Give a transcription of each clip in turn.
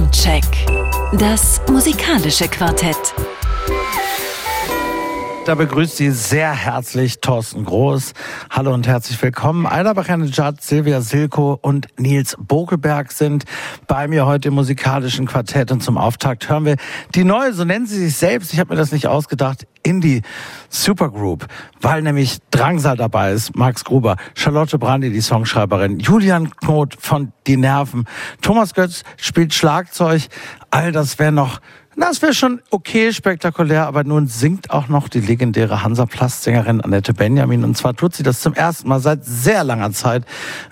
Soundcheck. Das musikalische Quartett. Da begrüßt Sie sehr herzlich Thorsten Groß. Hallo und herzlich willkommen. Eiderbach Jad, Silvia Silko und Nils Bokelberg sind bei mir heute im musikalischen Quartett. Und zum Auftakt hören wir die neue, so nennen sie sich selbst, ich habe mir das nicht ausgedacht, Indie Supergroup, weil nämlich Drangsal dabei ist, Max Gruber, Charlotte Brandy, die Songschreiberin, Julian Knot von Die Nerven, Thomas Götz spielt Schlagzeug, all das wäre noch das wäre schon okay spektakulär, aber nun singt auch noch die legendäre Hansa-Plast-Sängerin Annette Benjamin. Und zwar tut sie das zum ersten Mal seit sehr langer Zeit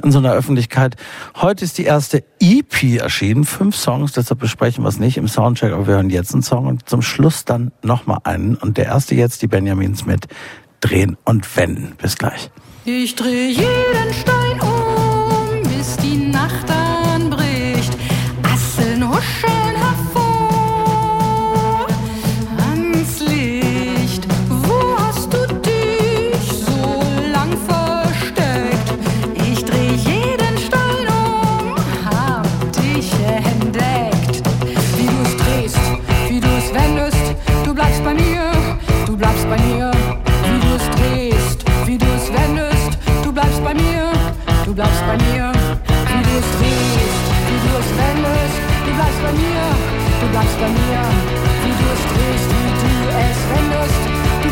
in so einer Öffentlichkeit. Heute ist die erste EP erschienen, fünf Songs, deshalb besprechen wir es nicht im Soundcheck, aber wir hören jetzt einen Song und zum Schluss dann nochmal einen. Und der erste jetzt, die Benjamins mit Drehen und Wenden. Bis gleich. Ich drehe jeden Stein um, bis die Nacht anbricht.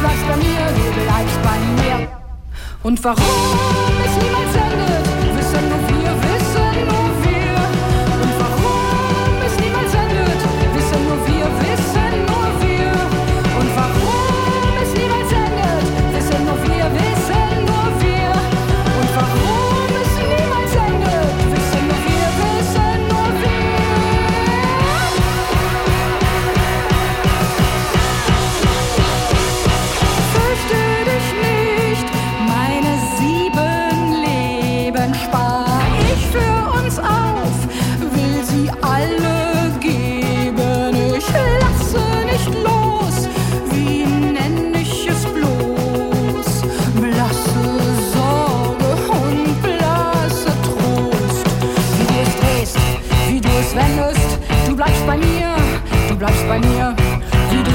Bleibst bei mir, du bleibst bei mir. Und warum es niemals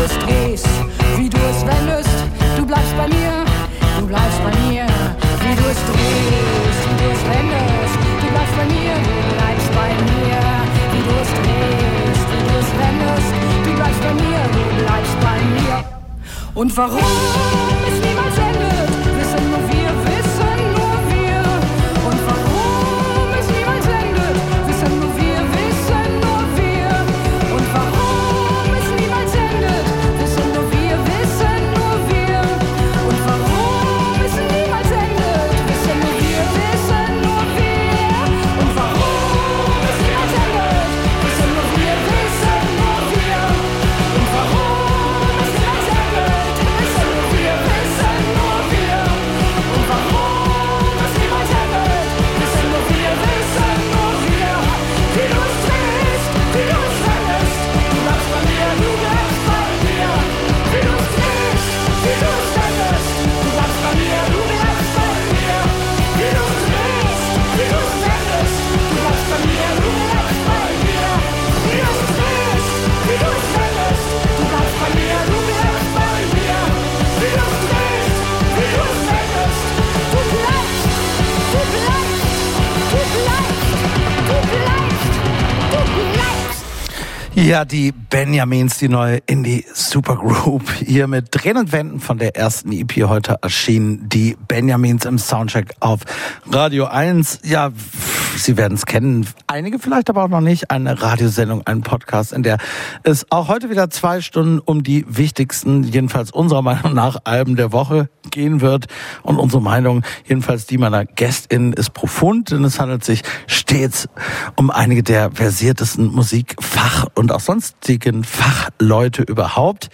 du es drehst, wie du es wendest, du bleibst bei mir, du bleibst bei mir. Wie du es drehst, wie du es wendest, du bleibst bei mir, du bleibst bei mir. Wie du es drehst, wie du es wendest, du bleibst bei mir, du bleibst bei mir. Und warum es niemals Ja, die Benjamins, die neue Indie Supergroup, hier mit Drehen und Wenden von der ersten EP heute erschienen. Die Benjamins im Soundcheck auf Radio 1. Ja, Sie werden es kennen, einige vielleicht aber auch noch nicht. Eine Radiosendung, ein Podcast, in der es auch heute wieder zwei Stunden um die wichtigsten, jedenfalls unserer Meinung nach, Alben der Woche gehen wird. Und unsere Meinung, jedenfalls die meiner GästInnen, ist profund, denn es handelt sich stets um einige der versiertesten Musikfach- und auch sonstigen Fachleute überhaupt.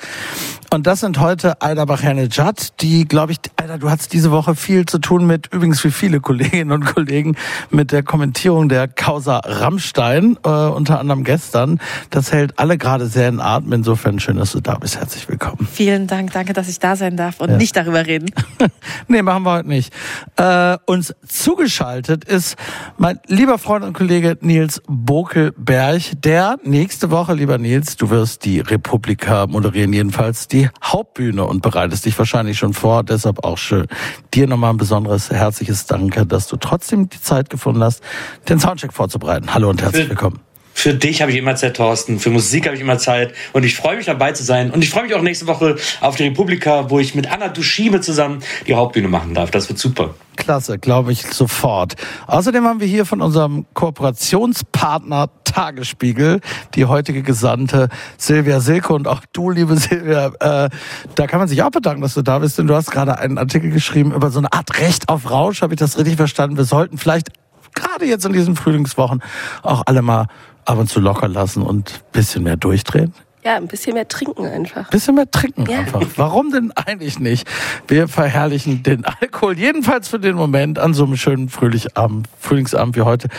Und das sind heute Aida Bachanejad, die, glaube ich, Aida, du hast diese Woche viel zu tun mit, übrigens wie viele Kolleginnen und Kollegen, mit der Kommentierung der Causa Rammstein, äh, unter anderem gestern. Das hält alle gerade sehr in Atem. Insofern schön, dass du da bist. Herzlich willkommen. Vielen Dank, danke, dass ich da sein darf und ja. nicht darüber reden. nee, machen wir heute nicht. Äh, uns zugeschaltet ist mein lieber Freund und Kollege Nils Bokelberg, der nächste Woche, lieber Nils, du wirst die Republika moderieren, jedenfalls die die Hauptbühne und bereitest dich wahrscheinlich schon vor. Deshalb auch schön. Dir nochmal ein besonderes herzliches Danke, dass du trotzdem die Zeit gefunden hast, den Soundcheck vorzubereiten. Hallo und herzlich willkommen. Für dich habe ich immer Zeit, Thorsten. Für Musik habe ich immer Zeit. Und ich freue mich dabei zu sein. Und ich freue mich auch nächste Woche auf die Republika, wo ich mit Anna Duschime zusammen die Hauptbühne machen darf. Das wird super. Klasse, glaube ich sofort. Außerdem haben wir hier von unserem Kooperationspartner Tagesspiegel die heutige Gesandte Silvia Silke und auch du, liebe Silvia. Äh, da kann man sich auch bedanken, dass du da bist, denn du hast gerade einen Artikel geschrieben über so eine Art Recht auf Rausch. Habe ich das richtig verstanden? Wir sollten vielleicht gerade jetzt in diesen Frühlingswochen auch alle mal ab und zu locker lassen und bisschen mehr durchdrehen? Ja, ein bisschen mehr trinken einfach. Bisschen mehr trinken ja. einfach. Warum denn eigentlich nicht? Wir verherrlichen den Alkohol, jedenfalls für den Moment, an so einem schönen Frühlingsabend, Frühlingsabend wie heute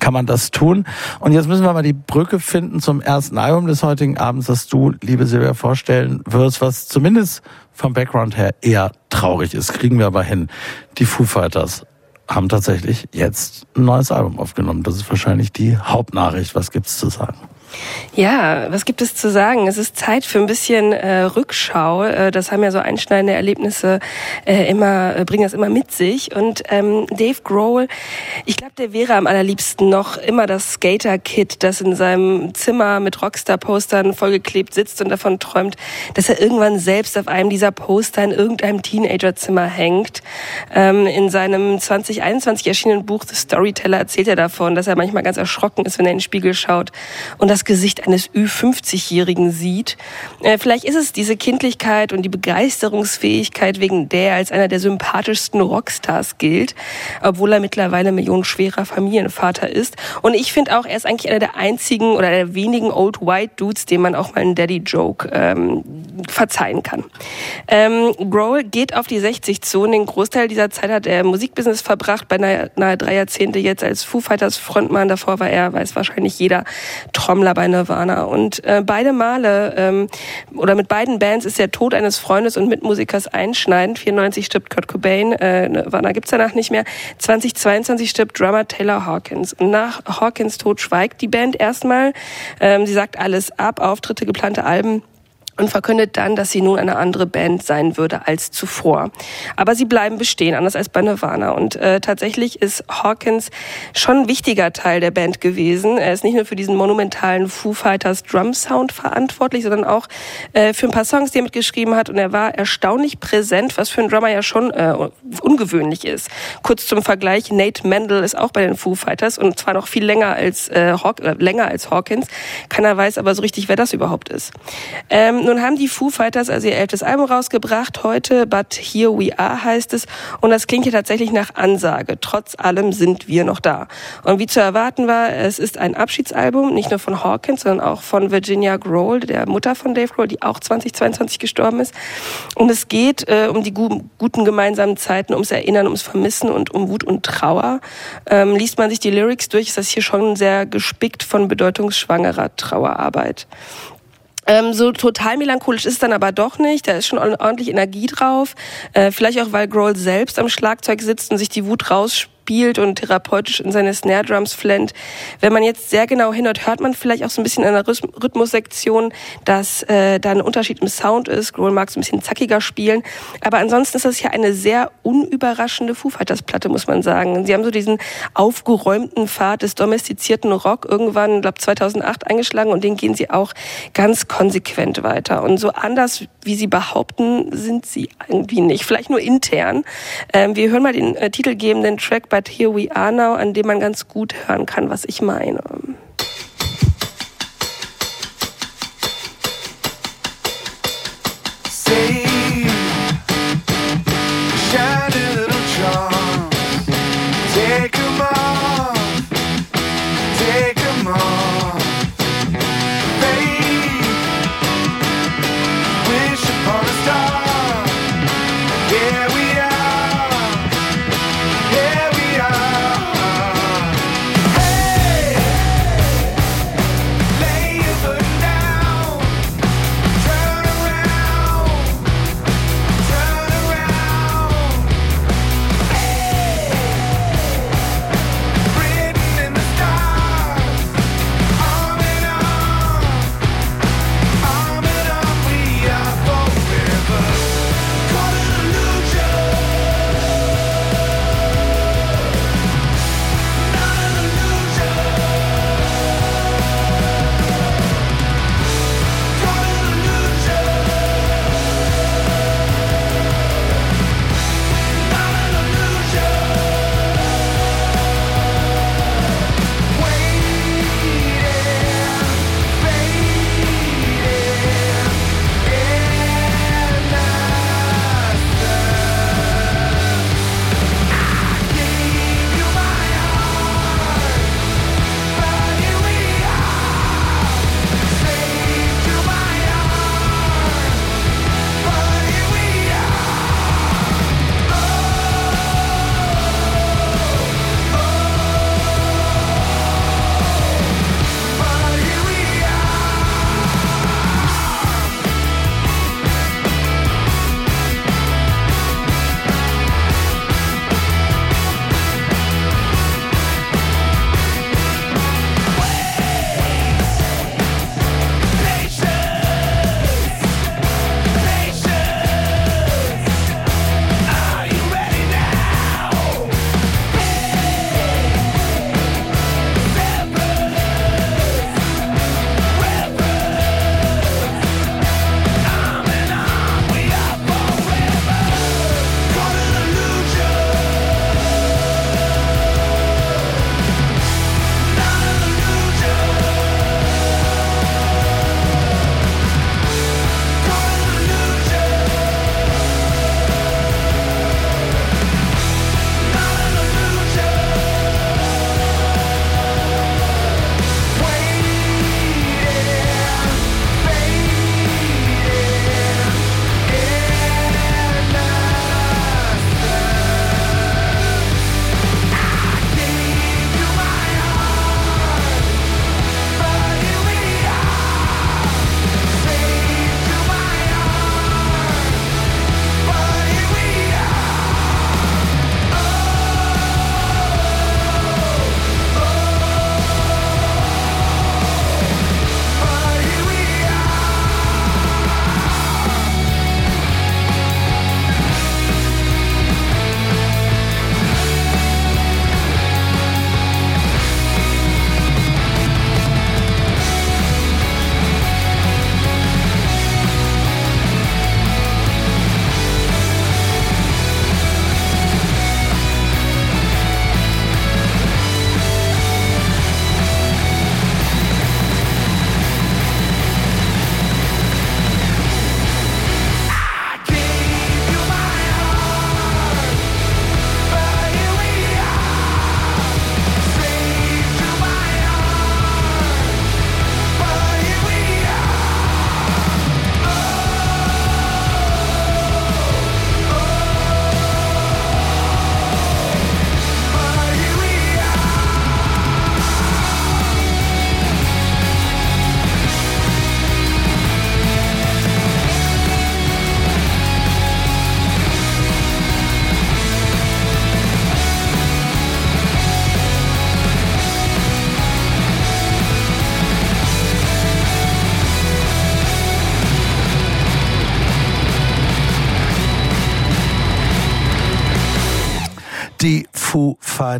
kann man das tun. Und jetzt müssen wir mal die Brücke finden zum ersten Album des heutigen Abends, das du, liebe Silvia, vorstellen wirst, was zumindest vom Background her eher traurig ist. Kriegen wir aber hin. Die Foo Fighters haben tatsächlich jetzt ein neues Album aufgenommen. Das ist wahrscheinlich die Hauptnachricht. Was gibt's zu sagen? Ja, was gibt es zu sagen? Es ist Zeit für ein bisschen äh, Rückschau. Äh, das haben ja so einschneidende Erlebnisse äh, immer, äh, bringen das immer mit sich. Und ähm, Dave Grohl, ich glaube, der wäre am allerliebsten noch immer das Skater-Kid, das in seinem Zimmer mit Rockstar-Postern vollgeklebt sitzt und davon träumt, dass er irgendwann selbst auf einem dieser Poster in irgendeinem Teenagerzimmer hängt. Ähm, in seinem 2021 erschienenen Buch The Storyteller erzählt er davon, dass er manchmal ganz erschrocken ist, wenn er in den Spiegel schaut und das Gesicht eines Ü50-Jährigen sieht. Äh, vielleicht ist es diese Kindlichkeit und die Begeisterungsfähigkeit, wegen der er als einer der sympathischsten Rockstars gilt, obwohl er mittlerweile millionenschwerer Familienvater ist. Und ich finde auch, er ist eigentlich einer der einzigen oder der wenigen Old White Dudes, dem man auch mal einen Daddy-Joke ähm, verzeihen kann. Ähm, Grohl geht auf die 60 zu und den Großteil dieser Zeit hat er im Musikbusiness verbracht, bei nahe, nahe drei Jahrzehnte jetzt als Foo Fighters Frontmann. Davor war er, weiß wahrscheinlich jeder, Trommler bei Nirvana. Und äh, beide Male ähm, oder mit beiden Bands ist der Tod eines Freundes und Mitmusikers einschneidend. 94 stirbt Kurt Cobain, äh, Nirvana gibt's danach nicht mehr. 2022 stirbt Drummer Taylor Hawkins. Und nach Hawkins Tod schweigt die Band erstmal. Ähm, sie sagt alles ab, Auftritte, geplante Alben und verkündet dann, dass sie nun eine andere Band sein würde als zuvor. Aber sie bleiben bestehen, anders als bei Nirvana. Und äh, tatsächlich ist Hawkins schon ein wichtiger Teil der Band gewesen. Er ist nicht nur für diesen monumentalen Foo Fighters Drum Sound verantwortlich, sondern auch äh, für ein paar Songs, die er mitgeschrieben hat. Und er war erstaunlich präsent, was für einen Drummer ja schon äh, ungewöhnlich ist. Kurz zum Vergleich, Nate Mendel ist auch bei den Foo Fighters und zwar noch viel länger als, äh, Haw äh, länger als Hawkins. Keiner weiß aber so richtig, wer das überhaupt ist. Ähm, nun haben die Foo Fighters also ihr elftes Album rausgebracht heute, But Here We Are heißt es. Und das klingt hier tatsächlich nach Ansage. Trotz allem sind wir noch da. Und wie zu erwarten war, es ist ein Abschiedsalbum, nicht nur von Hawkins, sondern auch von Virginia Grohl, der Mutter von Dave Grohl, die auch 2022 gestorben ist. Und es geht äh, um die gu guten gemeinsamen Zeiten, ums Erinnern, ums Vermissen und um Wut und Trauer. Ähm, liest man sich die Lyrics durch, ist das hier schon sehr gespickt von bedeutungsschwangerer Trauerarbeit. Ähm, so total melancholisch ist es dann aber doch nicht. Da ist schon ordentlich Energie drauf. Äh, vielleicht auch, weil Grohl selbst am Schlagzeug sitzt und sich die Wut rausspielt spielt und therapeutisch in seine Snare Drums flennt. Wenn man jetzt sehr genau hinhört, hört man vielleicht auch so ein bisschen in der Rhythmussektion, dass äh, da ein Unterschied im Sound ist. Grohl mag so ein bisschen zackiger spielen. Aber ansonsten ist das ja eine sehr unüberraschende Foo Fighters Platte, muss man sagen. Sie haben so diesen aufgeräumten Pfad des domestizierten Rock irgendwann, glaube 2008 eingeschlagen und den gehen sie auch ganz konsequent weiter. Und so anders, wie sie behaupten, sind sie irgendwie nicht. Vielleicht nur intern. Ähm, wir hören mal den äh, titelgebenden Track But Here We Are Now, an dem man ganz gut hören kann, was ich meine.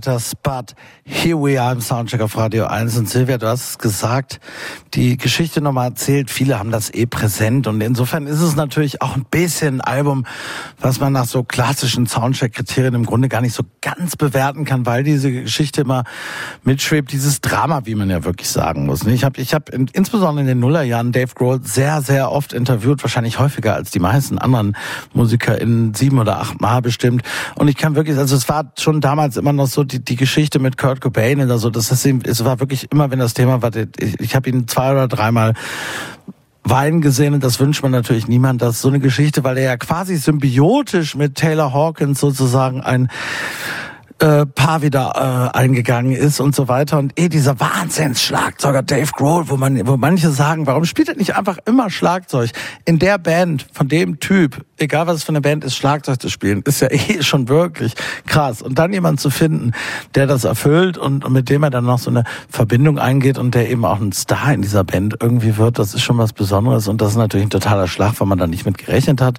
Foo Fighters, but here we are im Soundcheck auf Radio 1. Und Silvia, du hast es gesagt, die Geschichte nochmal erzählt. Viele haben das eh präsent. Und insofern ist es natürlich auch ein bisschen ein Album, was man nach so klassischen Soundcheck-Kriterien im Grunde gar nicht so ganz bewerten kann, weil diese Geschichte immer mitschwebt. Dieses Drama, wie man ja wirklich sagen muss. Ich habe ich hab insbesondere in den Nullerjahren Dave Grohl sehr, sehr oft interviewt, wahrscheinlich häufiger als die meisten anderen Musiker in sieben oder acht Mal bestimmt. Und ich kann wirklich, also es war schon damals immer noch so die, die Geschichte mit Kurt Cobain oder so. Das ist, es war wirklich immer, wenn das Thema war, ich, ich habe ihn zwei oder dreimal weinen gesehen und das wünscht man natürlich niemand, dass so eine Geschichte, weil er ja quasi symbiotisch mit Taylor Hawkins sozusagen ein äh, Paar wieder äh, eingegangen ist und so weiter. Und eh dieser Wahnsinnsschlagzeuger Dave Grohl, wo man, wo manche sagen, warum spielt er nicht einfach immer Schlagzeug? In der Band von dem Typ, egal was es für eine Band ist, Schlagzeug zu spielen, ist ja eh schon wirklich krass. Und dann jemand zu finden, der das erfüllt und, und mit dem er dann noch so eine Verbindung eingeht und der eben auch ein Star in dieser Band irgendwie wird, das ist schon was Besonderes. Und das ist natürlich ein totaler Schlag, weil man da nicht mit gerechnet hat.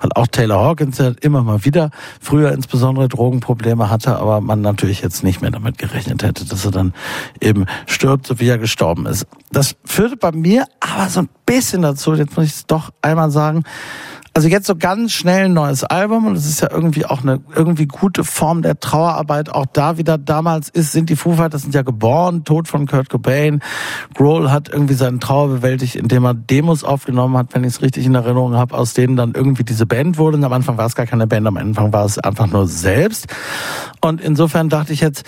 Weil auch Taylor Hawkins ja immer mal wieder früher insbesondere Drogenprobleme hatte, aber man natürlich jetzt nicht mehr damit gerechnet hätte, dass er dann eben stirbt, so wie er gestorben ist. Das führte bei mir aber so ein bisschen dazu, jetzt muss ich es doch einmal sagen, also jetzt so ganz schnell ein neues Album und es ist ja irgendwie auch eine irgendwie gute Form der Trauerarbeit. Auch da wieder damals ist, sind die Foo Fighters sind ja geboren, Tod von Kurt Cobain. Grohl hat irgendwie seinen Trauer bewältigt, indem er Demos aufgenommen hat, wenn ich es richtig in Erinnerung habe, aus denen dann irgendwie diese Band wurde. Und am Anfang war es gar keine Band, am Anfang war es einfach nur selbst. Und insofern dachte ich jetzt,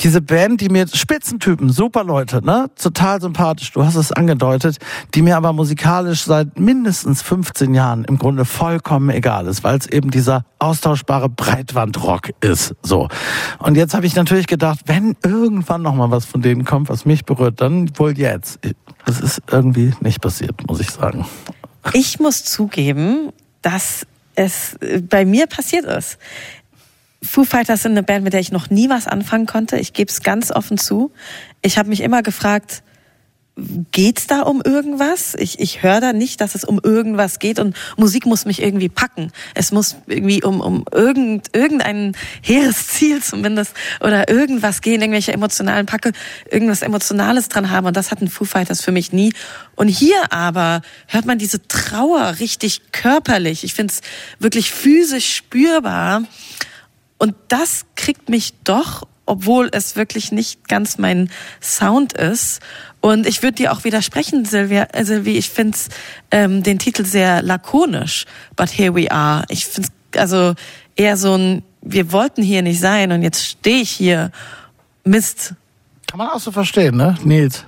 diese Band, die mir Spitzentypen, super Leute, ne, total sympathisch. Du hast es angedeutet, die mir aber musikalisch seit mindestens 15 Jahren im Grunde vollkommen egal ist, weil es eben dieser austauschbare Breitwandrock ist. So. Und jetzt habe ich natürlich gedacht, wenn irgendwann noch mal was von denen kommt, was mich berührt, dann wohl jetzt. Das ist irgendwie nicht passiert, muss ich sagen. Ich muss zugeben, dass es bei mir passiert ist. Foo Fighters sind eine Band, mit der ich noch nie was anfangen konnte. Ich gebe es ganz offen zu. Ich habe mich immer gefragt, geht's da um irgendwas? Ich, ich höre da nicht, dass es um irgendwas geht und Musik muss mich irgendwie packen. Es muss irgendwie um, um irgend, irgendein hehres Ziel zumindest oder irgendwas gehen, irgendwelche emotionalen Packe, irgendwas Emotionales dran haben und das hatten Foo Fighters für mich nie. Und hier aber hört man diese Trauer richtig körperlich. Ich finde es wirklich physisch spürbar und das kriegt mich doch, obwohl es wirklich nicht ganz mein Sound ist. Und ich würde dir auch widersprechen, Silvia, äh, ich finde ähm, den Titel sehr lakonisch, but here we are. Ich finde also eher so ein, wir wollten hier nicht sein und jetzt stehe ich hier. Mist. Kann man auch so verstehen, ne, Nils?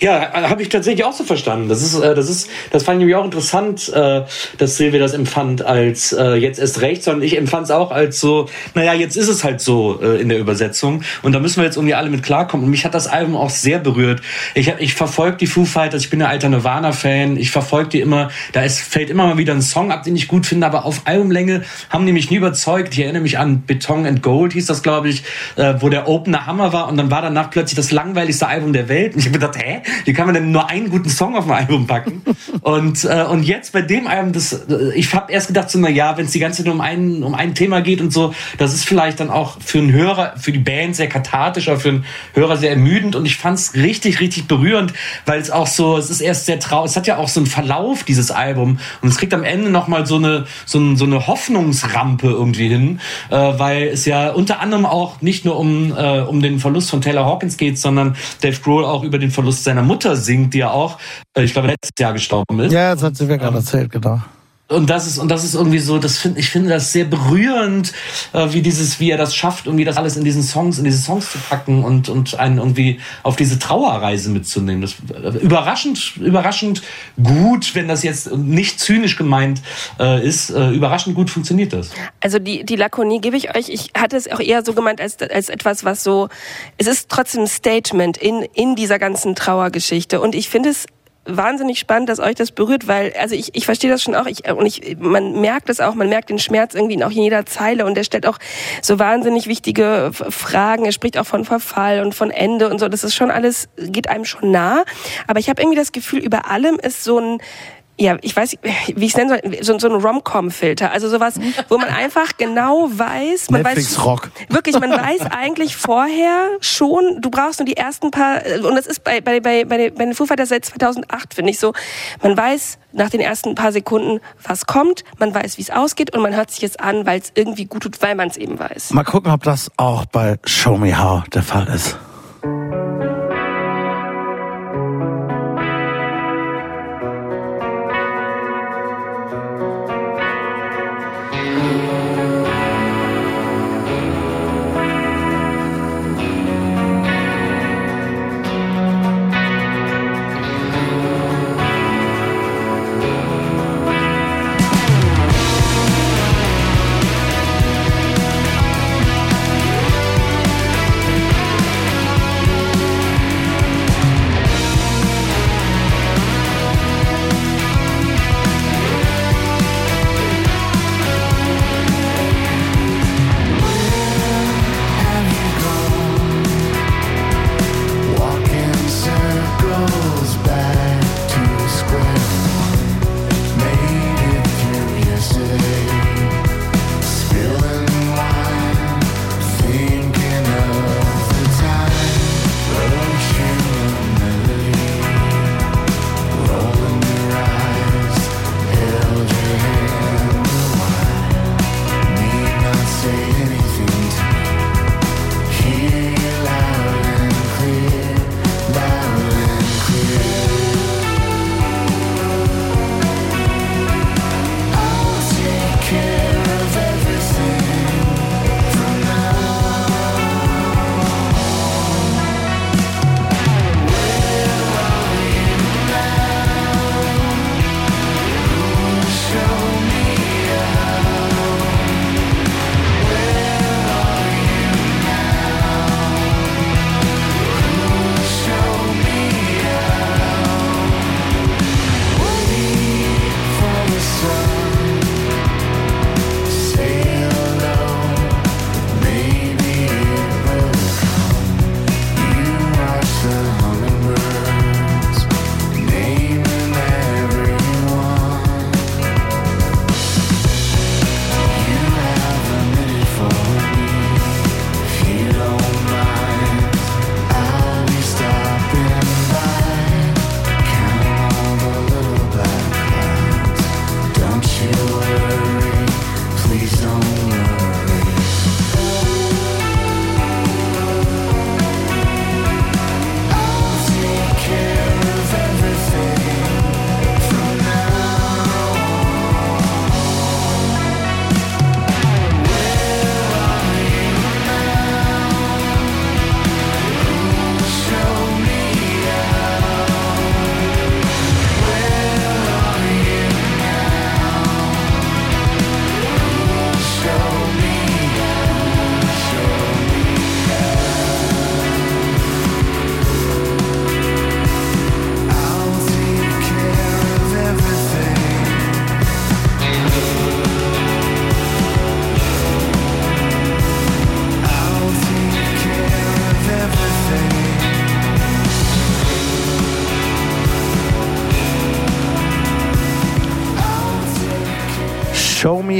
Ja, habe ich tatsächlich auch so verstanden. Das ist, äh, das ist, das fand ich nämlich auch interessant, äh, dass Silvia das empfand als äh, jetzt erst recht, sondern ich empfand es auch als so, naja, jetzt ist es halt so äh, in der Übersetzung und da müssen wir jetzt irgendwie alle mit klarkommen. Und mich hat das Album auch sehr berührt. Ich, hab, ich verfolge die Foo Fighters, ich bin ein alter Nirvana-Fan, ich verfolge die immer, da ist, fällt immer mal wieder ein Song ab, den ich gut finde, aber auf Albumlänge haben die mich nie überzeugt. Ich erinnere mich an Beton and Gold, hieß das, glaube ich, äh, wo der Opener Hammer war und dann war danach plötzlich das langweiligste Album der Welt. Und ich habe gedacht, hä? Wie kann man denn nur einen guten Song auf ein Album packen? und, äh, und jetzt bei dem Album, das, ich habe erst gedacht, so, na ja, wenn es die ganze Zeit nur um ein, um ein Thema geht und so, das ist vielleicht dann auch für einen Hörer, für die Band sehr kathartisch, aber für einen Hörer sehr ermüdend. Und ich fand es richtig, richtig berührend, weil es auch so, es ist erst sehr traurig, es hat ja auch so einen Verlauf, dieses Album. Und es kriegt am Ende nochmal so eine, so, ein, so eine Hoffnungsrampe irgendwie hin, äh, weil es ja unter anderem auch nicht nur um, äh, um den Verlust von Taylor Hawkins geht, sondern Dave Grohl auch über den Verlust seiner Mutter singt, die ja auch, äh, ich glaube, letztes Jahr gestorben ist. Ja, das hat sie mir gerade erzählt, genau und das ist und das ist irgendwie so, das finde ich finde das sehr berührend, äh, wie dieses, wie er das schafft, irgendwie das alles in diesen Songs, in diese Songs zu packen und und einen irgendwie auf diese Trauerreise mitzunehmen. Das äh, überraschend, überraschend gut, wenn das jetzt nicht zynisch gemeint äh, ist, äh, überraschend gut funktioniert das. Also die die Lakonie gebe ich euch. Ich hatte es auch eher so gemeint als als etwas, was so, es ist trotzdem ein Statement in in dieser ganzen Trauergeschichte und ich finde es wahnsinnig spannend, dass euch das berührt, weil also ich, ich verstehe das schon auch ich, und ich man merkt es auch, man merkt den Schmerz irgendwie auch in jeder Zeile und er stellt auch so wahnsinnig wichtige Fragen. Er spricht auch von Verfall und von Ende und so. Das ist schon alles geht einem schon nah, aber ich habe irgendwie das Gefühl, über allem ist so ein ja, ich weiß, wie ich es nennen soll, so, so ein Rom-Com-Filter. Also sowas, wo man einfach genau weiß, man Netflix weiß, Rock. wirklich, man weiß eigentlich vorher schon, du brauchst nur die ersten paar, und das ist bei, bei, bei, bei, den- bei den Foo Fighters seit 2008, finde ich so, man weiß nach den ersten paar Sekunden, was kommt, man weiß, wie es ausgeht und man hört sich es an, weil es irgendwie gut tut, weil man es eben weiß. Mal gucken, ob das auch bei Show Me How der Fall ist.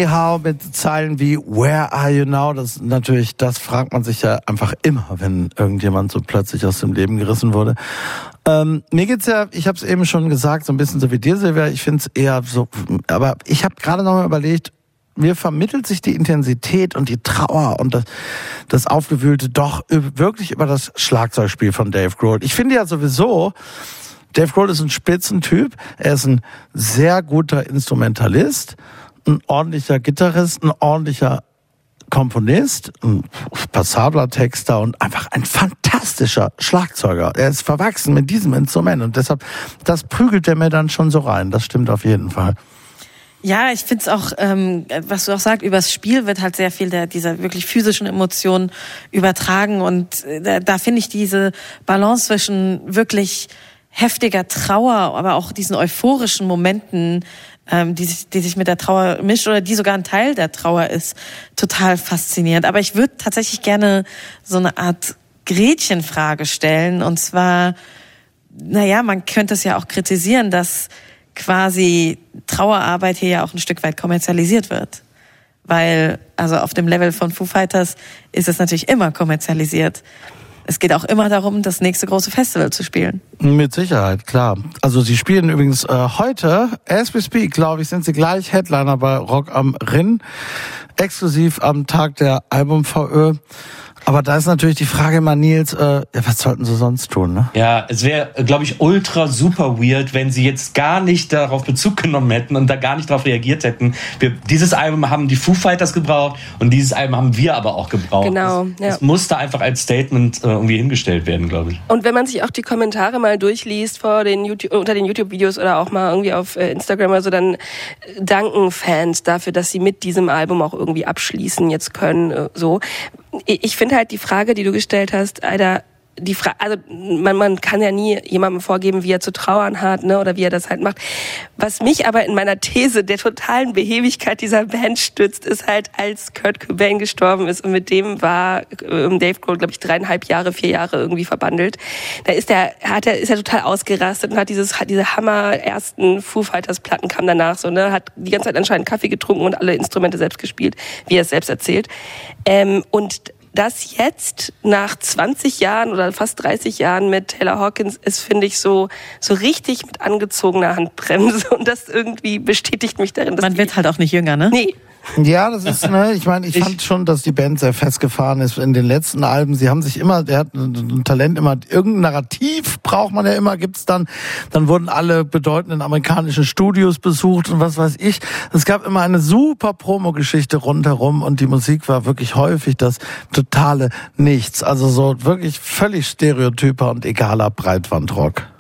Show Me How mit Zeilen wie Where Are You Now? Das natürlich, das fragt man sich ja einfach immer, wenn irgendjemand so plötzlich aus dem Leben gerissen wurde. Ähm, mir geht's ja, ich habe es eben schon gesagt, so ein bisschen so wie dir, Silvia. Ich finde es eher so, aber ich habe gerade noch mal überlegt, mir vermittelt sich die Intensität und die Trauer und das, das Aufgewühlte doch wirklich über das Schlagzeugspiel von Dave Grohl. Ich finde ja sowieso, Dave Grohl ist ein Spitzentyp. Er ist ein sehr guter Instrumentalist, ein ordentlicher Gitarrist, ein ordentlicher Komponist, ein passabler Texter und einfach ein fantastischer Schlagzeuger. Er ist verwachsen mit diesem Instrument und deshalb, das prügelt er mir dann schon so rein. Das stimmt auf jeden Fall. Ja, ich find's auch, ähm, was du auch sagst, übers Spiel wird halt sehr viel der, dieser wirklich physischen Emotionen übertragen und äh, da, da finde ich diese Balance zwischen wirklich heftiger Trauer, aber auch diesen euphorischen Momenten, ähm, die, sich, die sich mit der Trauer mischt oder die sogar ein Teil der Trauer ist, total faszinierend. Aber ich würde tatsächlich gerne so eine Art Gretchenfrage stellen und zwar, naja, man könnte es ja auch kritisieren, dass quasi Trauerarbeit hier ja auch ein Stück weit kommerzialisiert wird. Weil, also auf dem Level von Foo Fighters ist es natürlich immer kommerzialisiert. Es geht auch immer darum, das nächste große Festival zu spielen. Mit Sicherheit, klar. Also sie spielen übrigens äh, heute, as we speak, glaube ich, sind sie gleich Headliner bei Rock am Rinn, exklusiv am Tag der Album-VÖ. Aber da ist natürlich die Frage immer, Nils, äh, ja, was sollten sie sonst tun, ne? Ja, es wäre, glaube ich, ultra super weird, wenn sie jetzt gar nicht darauf Bezug genommen hätten und da gar nicht darauf reagiert hätten. Wir, dieses Album haben die Foo Fighters gebraucht und dieses Album haben wir aber auch gebraucht. Genau, Das, ja. das musste einfach als Statement äh, irgendwie hingestellt werden, glaube ich. Und wenn man sich auch die Kommentare mal durchliest vor den YouTube, unter den YouTube-Videos oder auch mal irgendwie auf äh, Instagram oder so, dann äh, danken Fans dafür, dass sie mit diesem Album auch irgendwie abschließen jetzt können. äh, So, ich ich finde halt die Frage, die du gestellt hast, Alter, die Frage, also man, man kann ja nie jemandem vorgeben, wie er zu trauern hat, ne, oder wie er das halt macht. Was mich aber in meiner These der totalen Behebigkeit dieser Band stützt, ist halt, als Kurt Cobain gestorben ist und mit dem war ähm, Dave Grohl, glaube ich, dreieinhalb Jahre, vier Jahre irgendwie verbandelt. Da ist er, hat er, ist er total ausgerastet und hat dieses, hat diese Hammer ersten Foo Fighters Platten kam danach so, ne, hat die ganze Zeit anscheinend Kaffee getrunken und alle Instrumente selbst gespielt, wie er es selbst erzählt. Ähm, und das jetzt nach 20 Jahren oder fast 30 Jahren mit Taylor Hawkins ist, finde ich, so, so richtig mit angezogener Handbremse. Und das irgendwie bestätigt mich darin, dass Man wird halt auch nicht jünger, ne? Nee, Ja, das ist, ne, ich meine, ich fand schon, dass die Band sehr festgefahren ist in den letzten Alben. Sie haben sich immer, der hat ein Talent immer, irgendein Narrativ braucht man ja immer, gibt's dann, dann wurden alle bedeutenden amerikanischen Studios besucht und was weiß ich. Es gab immer eine super Promo-Geschichte rundherum und die Musik war wirklich häufig das totale Nichts. Also so wirklich völlig stereotyper und egaler Breitbandrock.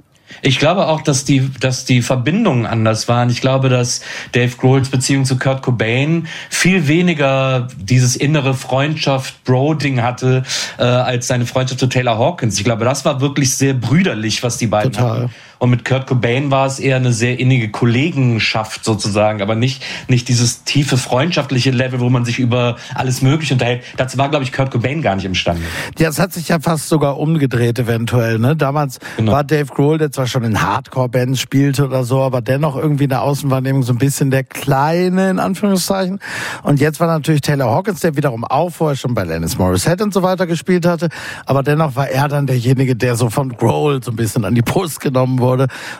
Ich glaube auch, dass die, dass die Verbindungen anders waren. Ich glaube, dass Dave Grohls Beziehung zu Kurt Cobain viel weniger dieses innere Freundschaft-Bro-Ding hatte, äh, als seine Freundschaft zu Taylor Hawkins. Ich glaube, das war wirklich sehr brüderlich, was die beiden Total. hatten. Und mit Kurt Cobain war es eher eine sehr innige Kollegenschaft sozusagen, aber nicht, nicht dieses tiefe freundschaftliche Level, wo man sich über alles Mögliche unterhält. Dazu war, glaube ich, Kurt Cobain gar nicht imstande. Ja, es hat sich ja fast sogar umgedreht eventuell. Ne? Damals Genau. war Dave Grohl, der zwar schon in Hardcore-Bands spielte oder so, aber dennoch irgendwie in der Außenwahrnehmung so ein bisschen der Kleine, in Anführungszeichen. Und jetzt war natürlich Taylor Hawkins, der wiederum auch vorher schon bei Lennis Morissette und so weiter gespielt hatte. Aber dennoch war er dann derjenige, der so von Grohl so ein bisschen an die Brust genommen wurde.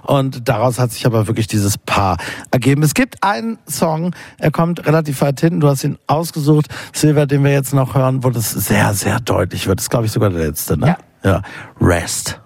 Und daraus hat sich aber wirklich dieses Paar ergeben. Es gibt einen Song, er kommt relativ weit hinten, du hast ihn ausgesucht, Silver, den wir jetzt noch hören, wo das sehr, sehr deutlich wird. Das ist, glaube ich, sogar der letzte, ne? Ja. Ja. Rest.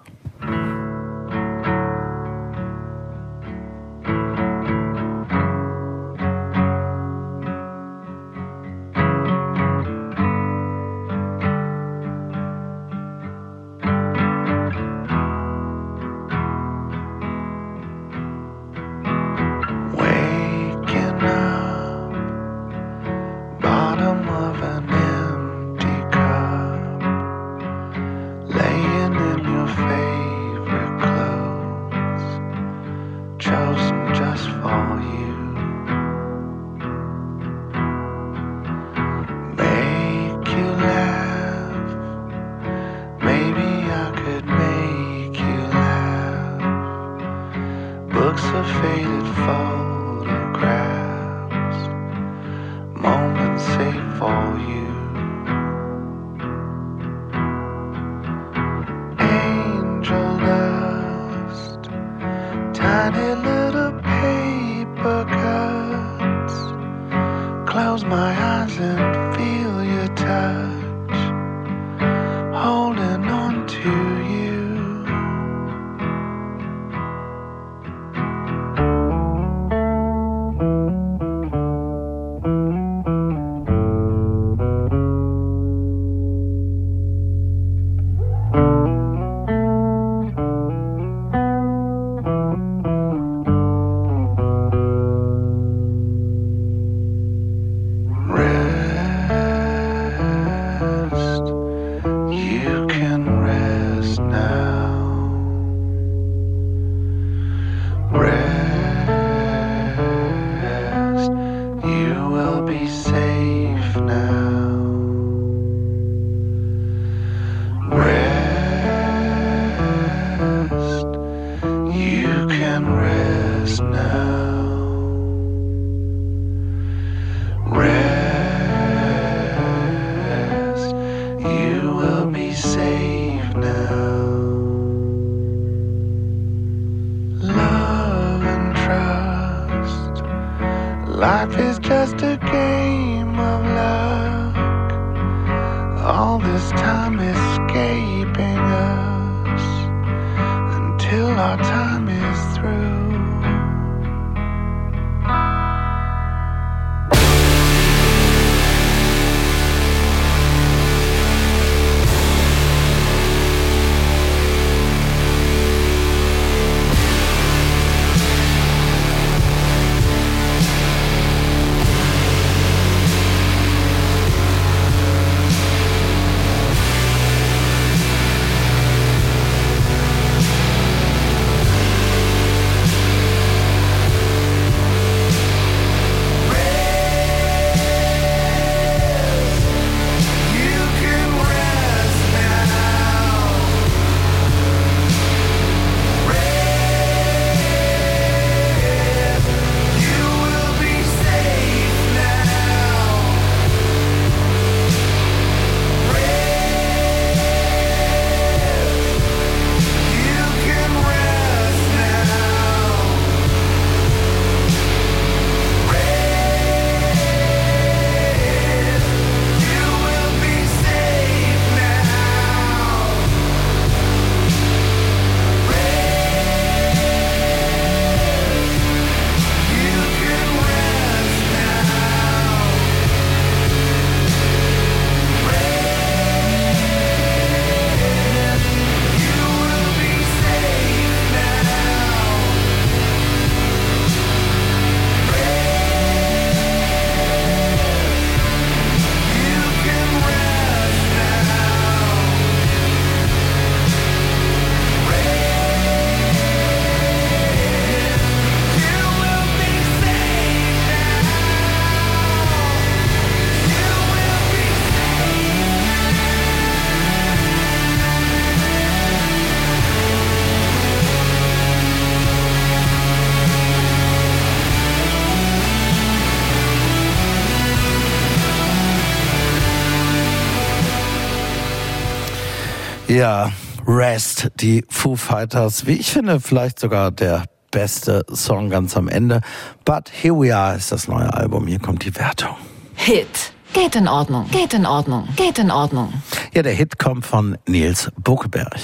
Ja, Rest, die Foo Fighters, wie ich finde, vielleicht sogar der beste Song ganz am Ende. But Here We Are ist das neue Album, hier kommt die Wertung. Hit. Geht in Ordnung. Geht in Ordnung. Geht in Ordnung. Ja, der Hit kommt von Nils Buckeberg.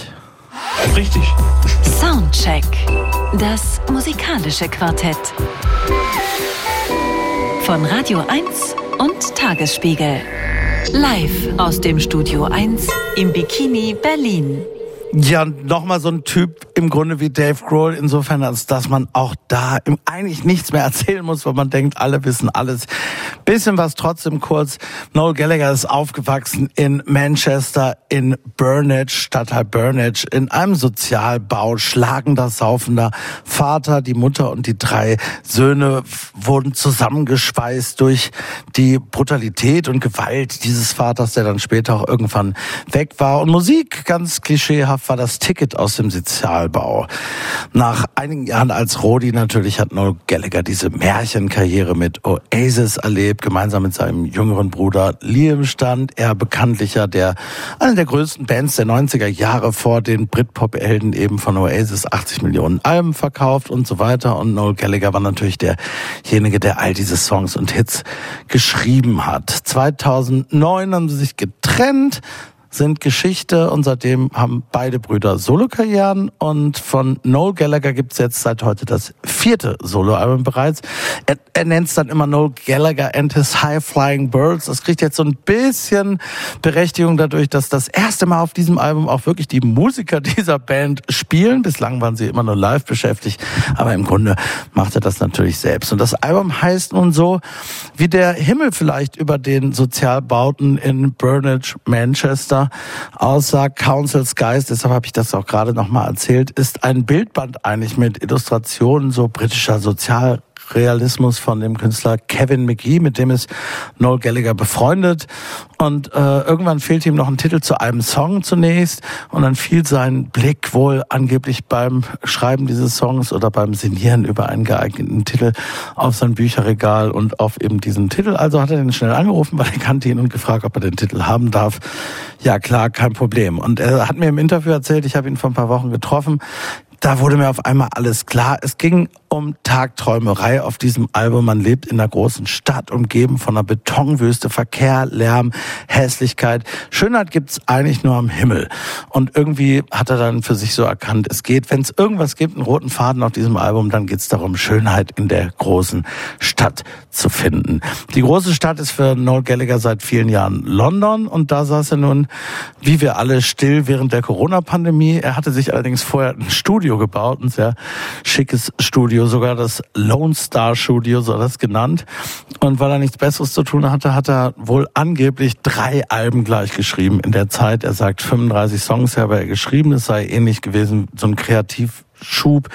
Richtig. Soundcheck. Das musikalische Quartett. Von Radio 1 und Tagesspiegel. Live aus dem Studio 1 im Bikini Berlin. Ja, nochmal so ein Typ im Grunde wie Dave Grohl, insofern, als dass man auch da eigentlich nichts mehr erzählen muss, weil man denkt, alle wissen alles. Bisschen was trotzdem kurz. Noel Gallagher ist aufgewachsen in Manchester, in Burnage, Stadtteil Burnage, in einem Sozialbau, schlagender, saufender Vater, die Mutter und die drei Söhne wurden zusammengeschweißt durch die Brutalität und Gewalt dieses Vaters, der dann später auch irgendwann weg war. Und Musik, ganz klischeehaft, war das Ticket aus dem Sozialbau. Nach einigen Jahren als Rodi natürlich hat Noel Gallagher diese Märchenkarriere mit Oasis erlebt, gemeinsam mit seinem jüngeren Bruder Liam stand er bekanntlicher der eine der größten Bands der 90er Jahre vor den Britpop-Helden eben von Oasis 80 Millionen Alben verkauft und so weiter und Noel Gallagher war natürlich derjenige, der all diese Songs und Hits geschrieben hat. 2009 haben sie sich getrennt sind Geschichte und seitdem haben beide Brüder Solokarrieren und von Noel Gallagher gibt's jetzt seit heute das vierte Soloalbum bereits. Er, er nennt es dann immer Noel Gallagher and his High Flying Birds. Das kriegt jetzt so ein bisschen Berechtigung dadurch, dass das erste Mal auf diesem Album auch wirklich die Musiker dieser Band spielen. Bislang waren sie immer nur live beschäftigt, aber im Grunde macht er das natürlich selbst. Und das Album heißt nun so, wie der Himmel vielleicht über den Sozialbauten in Burnage, Manchester aussah. Council Skies, deshalb habe ich das auch gerade nochmal erzählt, ist ein Bildband eigentlich mit Illustrationen so britischer Sozial Surrealismus von dem Künstler Kevin McGee, mit dem ist Noel Gallagher befreundet. Und äh, irgendwann fehlt ihm noch ein Titel zu einem Song zunächst. Und dann fiel sein Blick wohl angeblich beim Schreiben dieses Songs oder beim Signieren über einen geeigneten Titel auf sein Bücherregal und auf eben diesen Titel. Also hat er den schnell angerufen, weil er kannte ihn und gefragt, ob er den Titel haben darf. Ja klar, kein Problem. Und er hat mir im Interview erzählt, ich habe ihn vor ein paar Wochen getroffen, da wurde mir auf einmal alles klar. Es ging um Tagträumerei auf diesem Album. Man lebt in einer großen Stadt, umgeben von einer Betonwüste, Verkehr, Lärm, Hässlichkeit. Schönheit gibt's eigentlich nur am Himmel. Und irgendwie hat er dann für sich so erkannt, es geht, wenn es irgendwas gibt, einen roten Faden auf diesem Album, dann geht's darum, Schönheit in der großen Stadt zu finden. Die große Stadt ist für Noel Gallagher seit vielen Jahren London und da saß er nun, wie wir alle, still während der Corona-Pandemie. Er hatte sich allerdings vorher ein Studio gebaut, ein sehr schickes Studio, sogar das Lone Star Studio, so das genannt. Und weil er nichts Besseres zu tun hatte, hat er wohl angeblich drei Alben gleich geschrieben in der Zeit. Er sagt, 35 Songs habe er geschrieben. Es sei ähnlich gewesen, so ein Kreativ Schub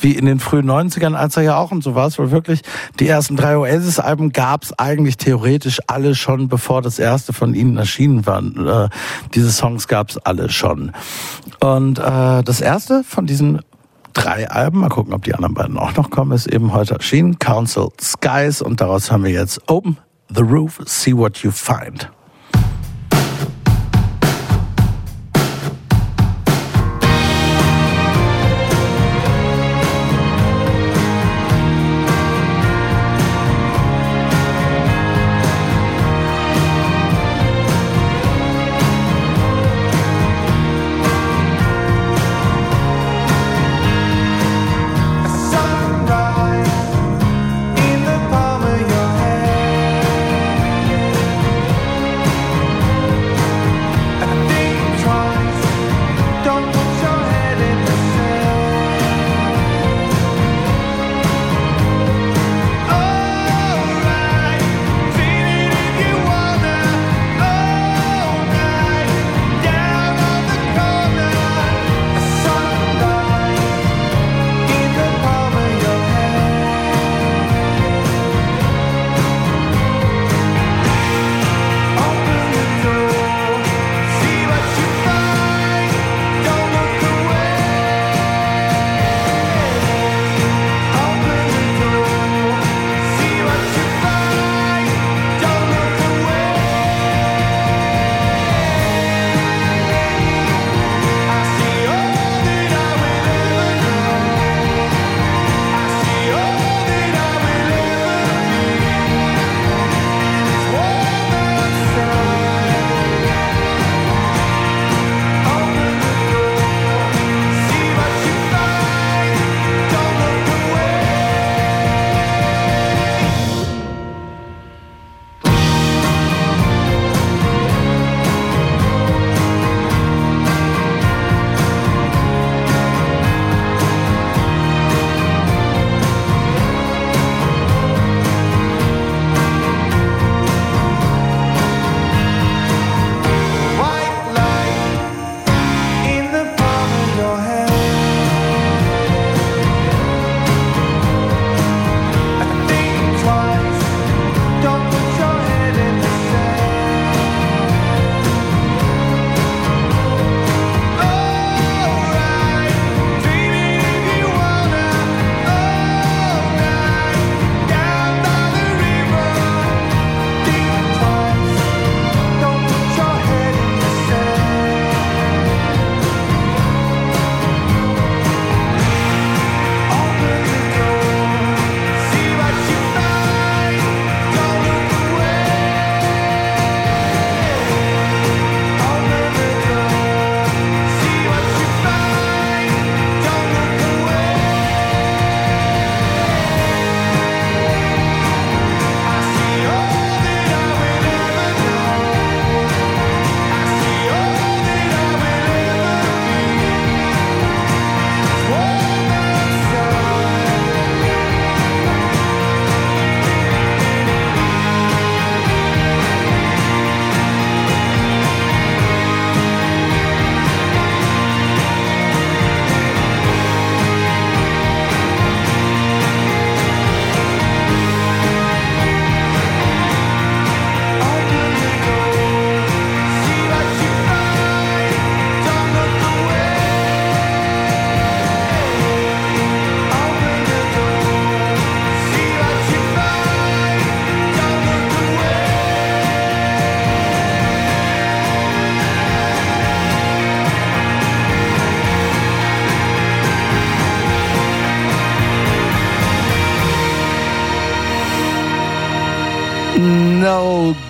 wie in den frühen 90ern, als er ja auch und so war es wohl wirklich. Die ersten drei Oasis-Alben gab es eigentlich theoretisch alle schon, bevor das erste von ihnen erschienen war. Äh, diese Songs gab es alle schon. Und äh, das erste von diesen drei Alben, mal gucken, ob die anderen beiden auch noch kommen, ist eben heute erschienen, Council Skies. Und daraus haben wir jetzt Open the Roof, See What You Find.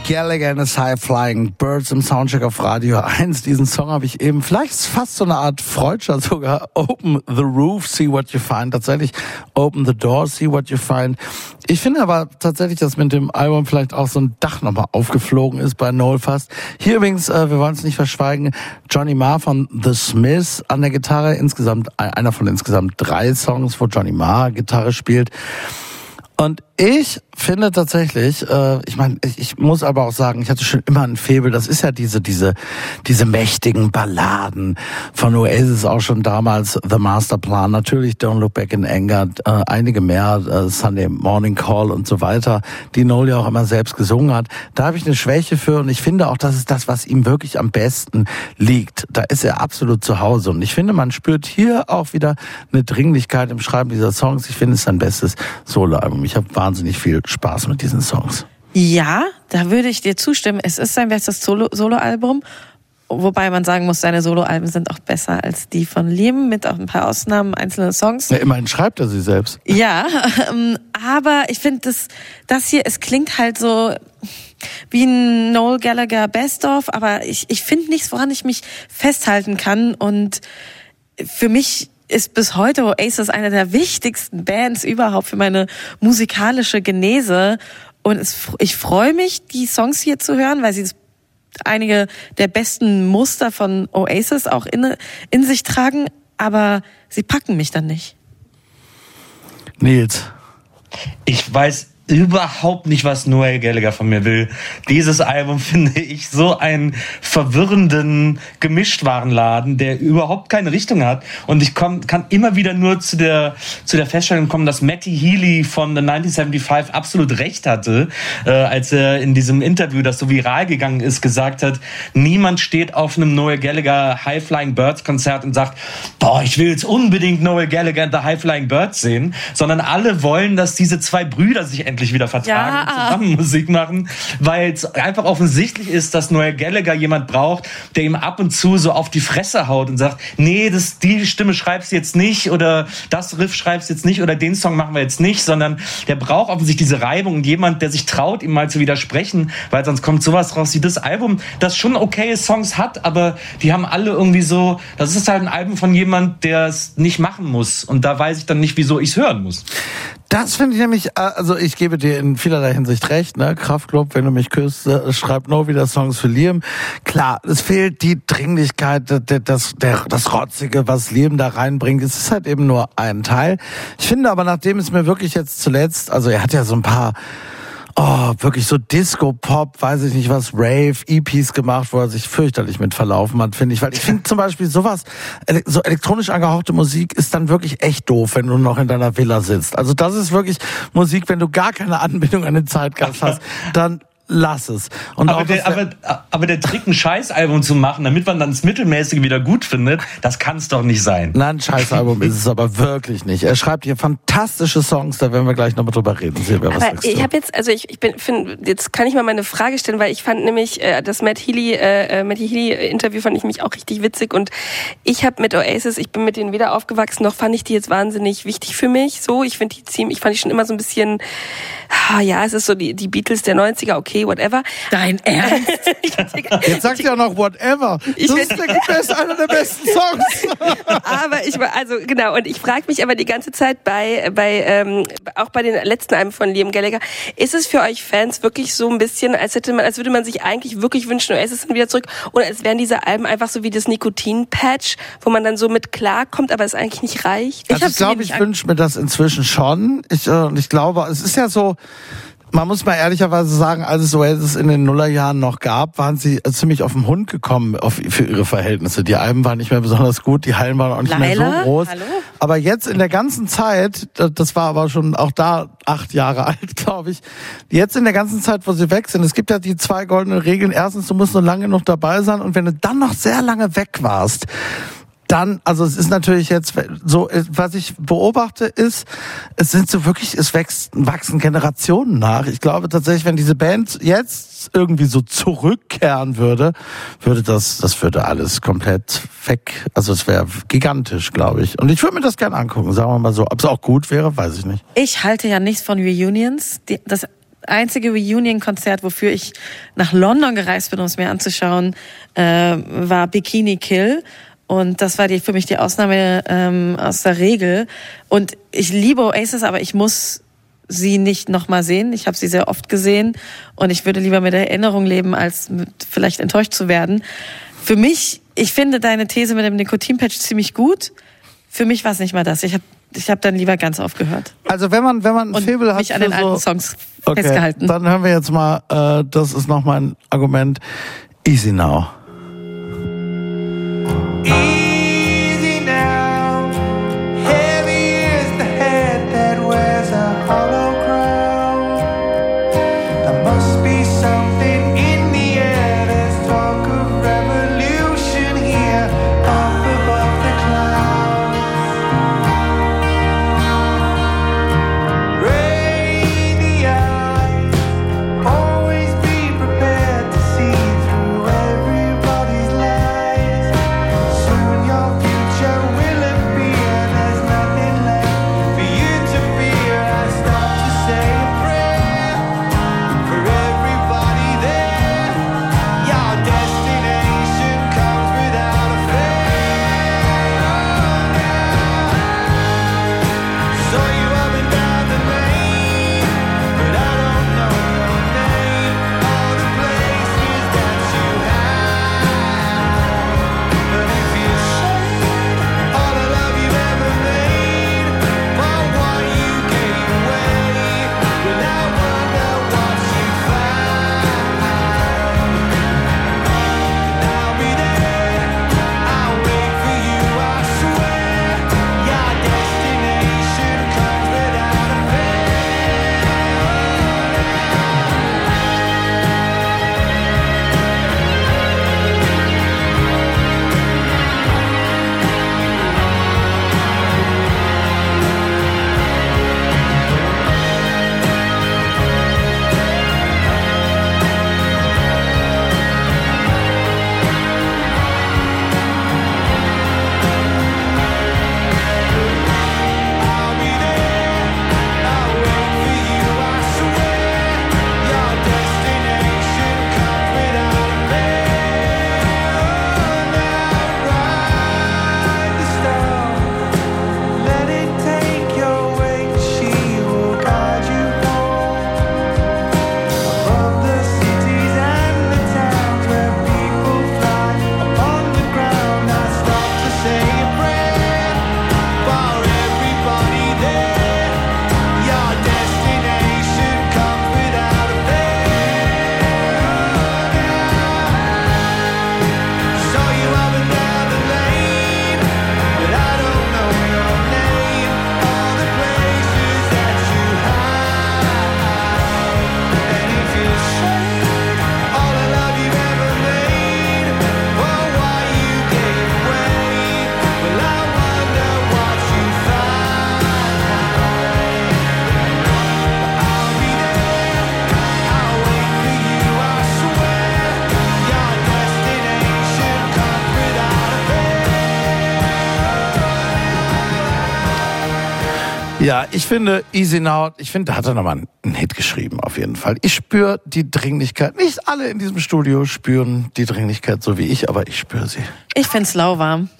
Gallagher and his High Flying Birds im Soundcheck auf Radio 1. Diesen Song habe ich eben vielleicht fast so eine Art Freudscher sogar. Open the roof, see what you find. Tatsächlich Open the door, see what you find. Ich finde aber tatsächlich, dass mit dem Album vielleicht auch so ein Dach nochmal aufgeflogen ist bei Noel fast. Hier übrigens, äh, wir wollen es nicht verschweigen, Johnny Marr von The Smiths an der Gitarre. Insgesamt, einer von insgesamt drei Songs, wo Johnny Marr Gitarre spielt. Und ich finde tatsächlich, äh, ich meine, ich, ich muss aber auch sagen, ich hatte schon immer ein Faible, das ist ja diese, diese, diese mächtigen Balladen von Oasis auch schon damals, The Masterplan, natürlich Don't Look Back in Anger, äh, einige mehr, äh, Sunday Morning Call und so weiter, die Noel ja auch immer selbst gesungen hat. Da habe ich eine Schwäche für und ich finde auch, das ist das, was ihm wirklich am besten liegt. Da ist er absolut zu Hause und ich finde, man spürt hier auch wieder eine Dringlichkeit im Schreiben dieser Songs. Ich finde es sein bestes Soloalbum. Ich habe wahnsinnig viel Spaß mit diesen Songs. Ja, da würde ich dir zustimmen. Es ist sein bestes Solo- Soloalbum. Wobei man sagen muss, seine Soloalben sind auch besser als die von Liam, mit auch ein paar Ausnahmen einzelne Songs. Ja, immerhin schreibt er sie selbst. Ja, ähm, aber ich finde das, das hier, es klingt halt so wie ein Noel Gallagher Best-of, aber ich, ich finde nichts, woran ich mich festhalten kann und für mich ist bis heute Oasis eine der wichtigsten Bands überhaupt für meine musikalische Genese und es, ich freue mich, die Songs hier zu hören, weil sie einige der besten Muster von Oasis auch in, in sich tragen, aber sie packen mich dann nicht. Nils. Ich weiß überhaupt nicht, was Noel Gallagher von mir will. Dieses Album finde ich so einen verwirrenden Gemischtwarenladen, der überhaupt keine Richtung hat. Und ich komm, kann immer wieder nur zu der, zu der Feststellung kommen, dass Matty Healy von The 1975 absolut recht hatte, äh, als er in diesem Interview, das so viral gegangen ist, gesagt hat, niemand steht auf einem Noel Gallagher High Flying Birds Konzert und sagt, boah, ich will jetzt unbedingt Noel Gallagher and the High Flying Birds sehen, sondern alle wollen, dass diese zwei Brüder sich endlich wieder vertragen Ja. und zusammen Musik machen, weil es einfach offensichtlich ist, dass Noel Gallagher jemand braucht, der ihm ab und zu so auf die Fresse haut und sagt, nee, das, die Stimme schreibst du jetzt nicht oder das Riff schreibst du jetzt nicht oder den Song machen wir jetzt nicht, sondern der braucht offensichtlich diese Reibung und jemand, der sich traut, ihm mal zu widersprechen, weil sonst kommt sowas raus wie das Album, das schon okaye Songs hat, aber die haben alle irgendwie so, das ist halt ein Album von jemand, der es nicht machen muss und da weiß ich dann nicht, wieso ich es hören muss. Das finde ich nämlich, äh, also ich gebe dir in vielerlei Hinsicht recht, ne? Kraftclub, wenn du mich küsst, äh, schreibt No wieder Songs für Liam. Klar, es fehlt die Dringlichkeit, das, der, das Rotzige, was Liam da reinbringt. Es ist halt eben nur ein Teil. Ich finde aber, nachdem es mir wirklich jetzt zuletzt, also er hat ja so ein paar Oh, wirklich so Disco-Pop, weiß ich nicht was, Rave, EPs gemacht, wo er sich fürchterlich mit verlaufen hat, finde ich. Weil ich finde zum Beispiel sowas, so elektronisch angehauchte Musik ist dann wirklich echt doof, wenn du noch in deiner Villa sitzt. Also das ist wirklich Musik, wenn du gar keine Anbindung an den Zeitgeist hast, dann lass es. Und Aber der, aber, aber der Trick, ein Scheißalbum zu machen, damit man dann das Mittelmäßige wieder gut findet, das kann es doch nicht sein. Nein, ein Scheißalbum ist es aber wirklich nicht. Er schreibt hier fantastische Songs, da werden wir gleich nochmal drüber reden. Silvia, was Aber ich habe jetzt, also ich, ich bin, find, jetzt kann ich mal meine Frage stellen, weil ich fand nämlich äh, das Matt Healy, äh, äh, Matt Healy Interview fand ich mich auch richtig witzig und ich habe mit Oasis, ich bin mit denen weder aufgewachsen, noch fand ich die jetzt wahnsinnig wichtig für mich. So, ich finde die ziemlich, ich fand die schon immer so ein bisschen, ah, ja, es ist so die, die Beatles der 90er, okay, whatever. Dein Ernst? Jetzt sagt ihr auch noch whatever. Ich das ist der best, einer der besten Songs. aber ich war, also genau, und ich frage mich aber die ganze Zeit bei, bei ähm, auch bei den letzten Alben von Liam Gallagher, ist es für euch Fans wirklich so ein bisschen, als hätte man, als würde man sich eigentlich wirklich wünschen, Oasis sind wieder zurück, oder als wären diese Alben einfach so wie das Nikotin-Patch, wo man dann so mit klarkommt, aber es eigentlich nicht reicht? Also ich sie glaube, ich wünsche mir das inzwischen schon. Ich, äh, und ich glaube, es ist ja so, man muss mal ehrlicherweise sagen, als es Oasis in den Nullerjahren noch gab, waren sie ziemlich auf den Hund gekommen auf, für ihre Verhältnisse. Die Alben waren nicht mehr besonders gut, die Hallen waren auch nicht mehr Laila, so groß. hallo? Aber jetzt in der ganzen Zeit, da- das war aber schon auch da acht Jahre alt, glaube ich, jetzt in der ganzen Zeit, wo sie weg sind, es gibt ja die zwei goldenen Regeln. Erstens, du musst nur lange noch dabei sein und wenn du dann noch sehr lange weg warst, dann, also es ist natürlich jetzt so, was ich beobachte, ist, es sind so wirklich, es wächst, wachsen Generationen nach. Ich glaube tatsächlich, wenn diese Band jetzt irgendwie so zurückkehren würde, würde das, das würde alles komplett weg. Also es wäre gigantisch, glaube ich. Und ich würde mir das gerne angucken, sagen wir mal so. Ob es auch gut wäre, weiß ich nicht. Ich halte ja nichts von Reunions. Das einzige Reunion-Konzert, wofür ich nach London gereist bin, um es mir anzuschauen, äh, war Bikini Kill. Und das war die, für mich die Ausnahme ähm, aus der Regel. Und ich liebe Oasis, aber ich muss sie nicht nochmal sehen. Ich habe sie sehr oft gesehen und ich würde lieber mit der Erinnerung leben, als mit vielleicht enttäuscht zu werden. Für mich, ich finde deine These mit dem Nikotinpatch ziemlich gut. Für mich war es nicht mal das. Ich habe ich hab dann lieber ganz aufgehört Also wenn man, wenn man ein Faible hat mich an den so, alten Songs okay, festgehalten. dann hören wir jetzt mal, äh, das ist noch mein Argument, Easy Now. Ja, ich finde Easy Now, ich finde, da hat er nochmal einen Hit geschrieben, auf jeden Fall. Ich spüre die Dringlichkeit. Nicht alle in diesem Studio spüren die Dringlichkeit so wie ich, aber ich spüre sie. Ich find's lauwarm.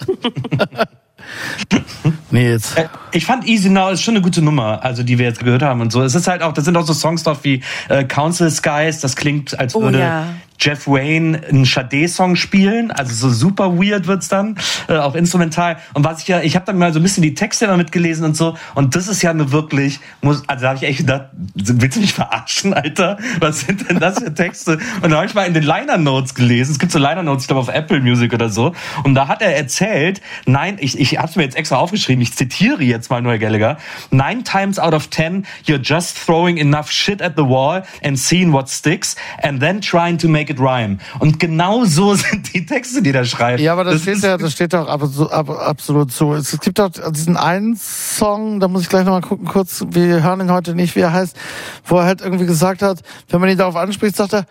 Nils. Äh, Ich fand Easy Now ist schon eine gute Nummer, also die wir jetzt gehört haben und so. Es ist halt auch, da sind auch so Songs drauf wie äh, Council Skies, das klingt, als Oh würde ja. Jeff Wayne einen Sade-Song spielen, also so super weird wird's dann, äh, auch instrumental. Und was ich ja, ich habe dann mal so ein bisschen die Texte immer mitgelesen und so, und das ist ja nur wirklich, muss, also da habe ich echt gedacht, willst du mich verarschen, Alter? Was sind denn das für Texte? Und da habe ich mal in den Liner Notes gelesen, es gibt so Liner Notes, ich glaube auf Apple Music oder so, und da hat er erzählt, nein, ich, ich habe es mir jetzt extra aufgeschrieben, ich zitiere jetzt mal Noel Gallagher, nine times out of ten, you're just throwing enough shit at the wall and seeing what sticks and then trying to make it rhyme. Und genau so sind die Texte, die der schreibt. Ja, aber das, Das steht ja, das steht doch abso- ab, absolut so. Es gibt doch diesen einen Song, da muss ich gleich nochmal gucken, kurz, wir hören ihn heute nicht, wie er heißt, wo er halt irgendwie gesagt hat, wenn man ihn darauf anspricht, sagt er,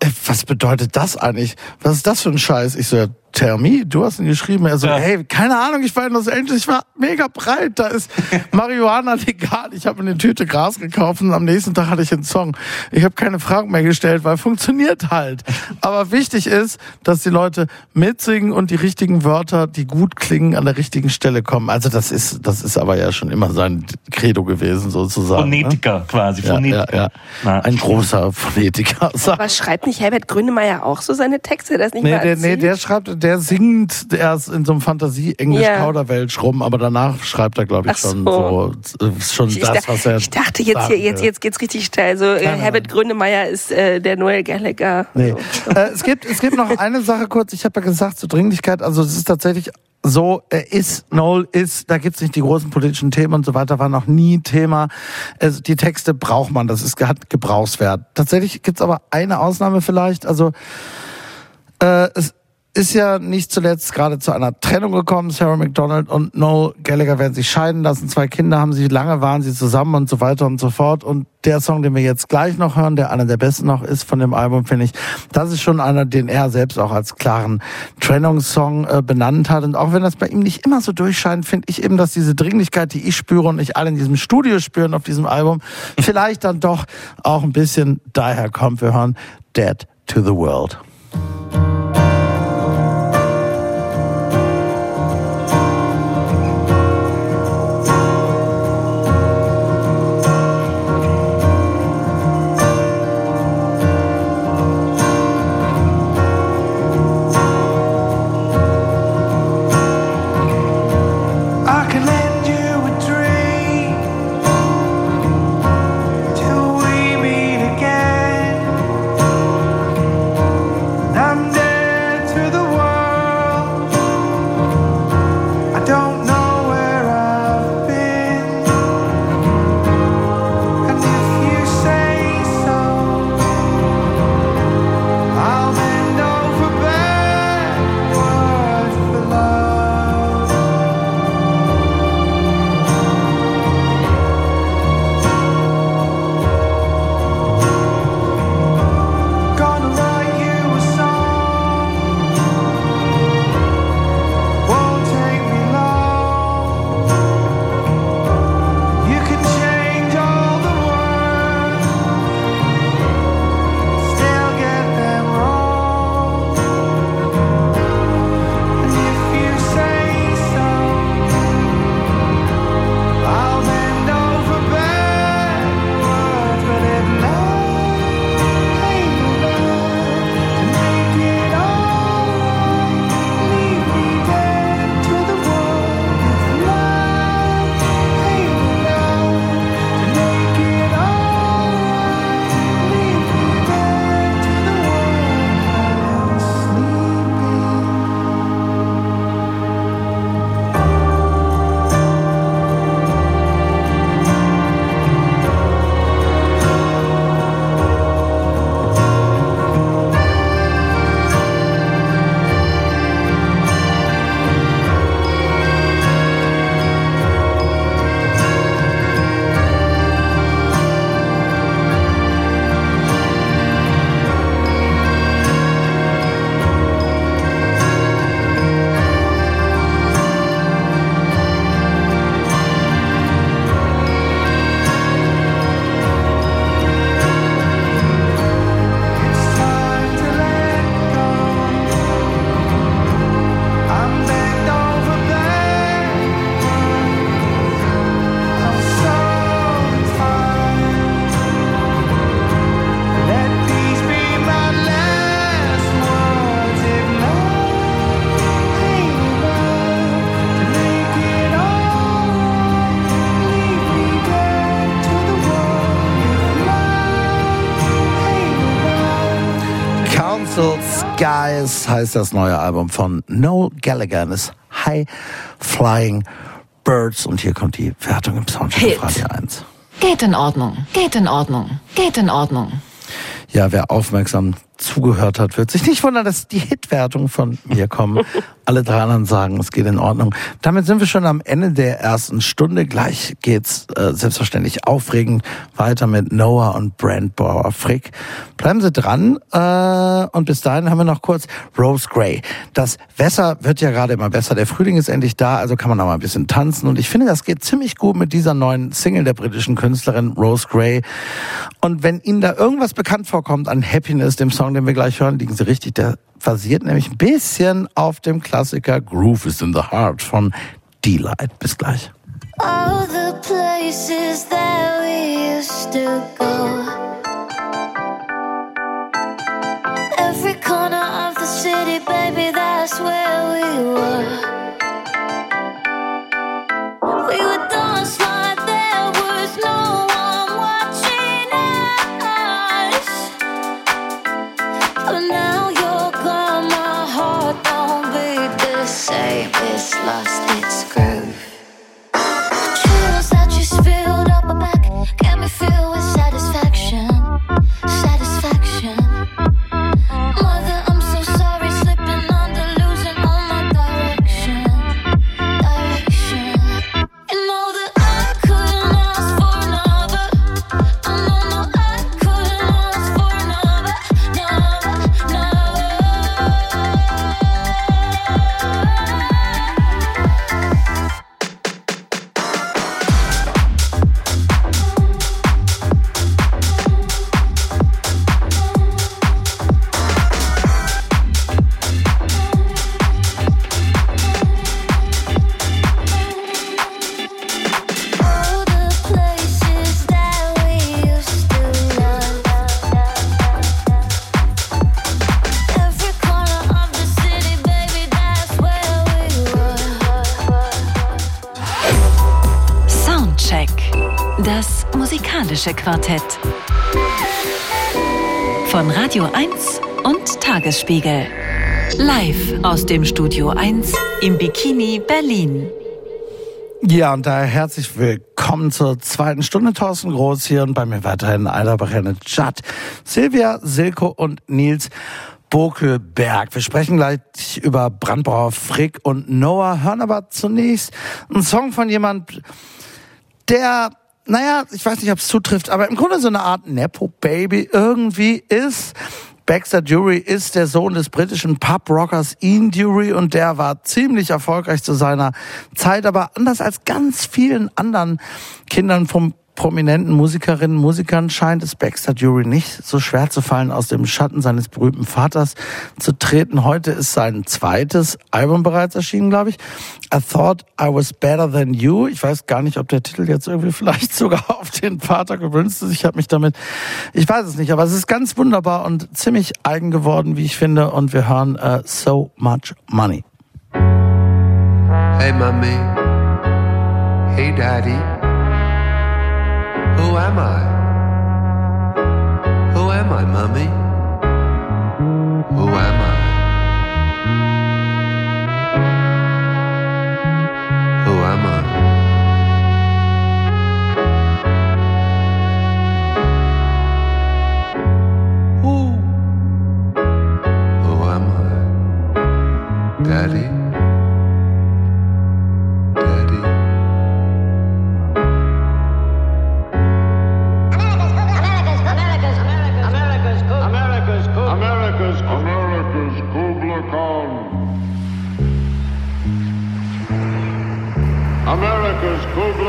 äh, was bedeutet das eigentlich? Was ist das für ein Scheiß? Ich so, ja, Tell me, du hast ihn geschrieben. Er so, Ja. hey, keine Ahnung, ich war in Los Angeles, ich war mega breit, da ist Marihuana legal. Ich habe eine Tüte Gras gekauft und am nächsten Tag hatte ich einen Song. Ich habe keine Fragen mehr gestellt, weil funktioniert halt. Aber wichtig ist, dass die Leute mitsingen und die richtigen Wörter, die gut klingen, an der richtigen Stelle kommen. Also das ist, das ist aber ja schon immer sein Credo gewesen, sozusagen. ne? Phonetiker quasi, Ja, ja, Phonetiker. ja. Na. Ein großer Phonetiker. Aber schreibt nicht Herbert Grönemeyer auch so seine Texte? Das nicht Nee, mal der, nee, der schreibt, der singt erst in so einem Fantasie-Englisch Ja. Kauderwelsch rum, aber danach schreibt er, glaube ich, Ach schon so. so, schon Ich, das, da- was er. ich dachte jetzt hier, jetzt, jetzt geht's richtig steil. Also äh, Nein, Herbert Grönemeyer ist äh, der Noel Gallagher. Nee. äh, es gibt, es gibt noch eine Sache kurz. Ich habe ja gesagt zur Dringlichkeit. Also es ist tatsächlich so, er ist, Noel ist, da gibt's nicht die großen politischen Themen und so weiter, war noch nie Thema. Also die Texte braucht man, das ist, hat Gebrauchswert. Tatsächlich gibt's aber eine Ausnahme vielleicht. Also äh, es ist ja nicht zuletzt gerade zu einer Trennung gekommen. Sarah McDonald und Noel Gallagher werden sich scheiden lassen. Zwei Kinder haben sie, lange waren sie zusammen und so weiter und so fort. Und der Song, den wir jetzt gleich noch hören, der einer der besten noch ist von dem Album, finde ich, das ist schon einer, den er selbst auch als klaren Trennungssong äh, benannt hat. Und auch wenn das bei ihm nicht immer so durchscheint, finde ich eben, dass diese Dringlichkeit, die ich spüre und ich alle in diesem Studio spüren auf diesem Album, vielleicht dann doch auch ein bisschen daher kommt. Wir hören Dead to the World. Skies heißt das neue Album von Noel Gallagher. und Das High Flying Birds. Und hier kommt die Wertung im Soundcheck Radio 1. Geht in Ordnung, geht in Ordnung, geht in Ordnung. Ja, wer aufmerksam zugehört hat, wird sich nicht wundern, dass die Hitwertung von mir kommen. Alle drei anderen sagen, es geht in Ordnung. Damit sind wir schon am Ende der ersten Stunde. Gleich geht's äh, selbstverständlich aufregend weiter mit Noah und Brand Bauer Frick. Bleiben Sie dran äh, und bis dahin haben wir noch kurz Rose Gray. Das Wetter wird ja gerade immer besser. Der Frühling ist endlich da, also kann man auch mal ein bisschen tanzen. Und ich finde, das geht ziemlich gut mit dieser neuen Single der britischen Künstlerin Rose Gray. Und wenn Ihnen da irgendwas bekannt vorkommt an Happiness, dem Song, den wir gleich hören, liegen Sie richtig. Der basiert nämlich ein bisschen auf dem Klassiker Groove is in the Heart von Delight. Bis gleich. All the places that we used to go. Every corner of the city, baby, that's where we were. It's lost its groove. Musikalische Quartett. Von Radio 1 und Tagesspiegel. Live aus dem Studio 1 im Bikini Berlin. Ja, und daher herzlich willkommen zur zweiten Stunde. Thorsten Groß hier und bei mir weiterhin Eilerbacherne Judd, Silvia, Silko und Nils Bokelberg. Wir sprechen gleich über Brandbauer Frick und Noah, hören aber zunächst einen Song von jemand, der, naja, ich weiß nicht, ob es zutrifft, aber im Grunde so eine Art Nepo-Baby irgendwie ist. Baxter Dury ist der Sohn des britischen Pub-Rockers Ian Dury und der war ziemlich erfolgreich zu seiner Zeit, aber anders als ganz vielen anderen Kindern vom prominenten Musikerinnen und Musikern scheint es Baxter Dury nicht so schwer zu fallen, aus dem Schatten seines berühmten Vaters zu treten. Heute ist sein zweites Album bereits erschienen, glaube ich. I Thought I Was Better Than You. Ich weiß gar nicht, ob der Titel jetzt irgendwie vielleicht sogar auf den Vater gewünscht ist. Ich habe mich damit, ich weiß es nicht, aber es ist ganz wunderbar und ziemlich eigen geworden, wie ich finde. Und wir hören äh, So Much Money. Hey, mummy. Hey, daddy. Who am I? Who am I, mummy? Who am I? Who am I? Who? Who am I? Daddy? Daddy? America's Cold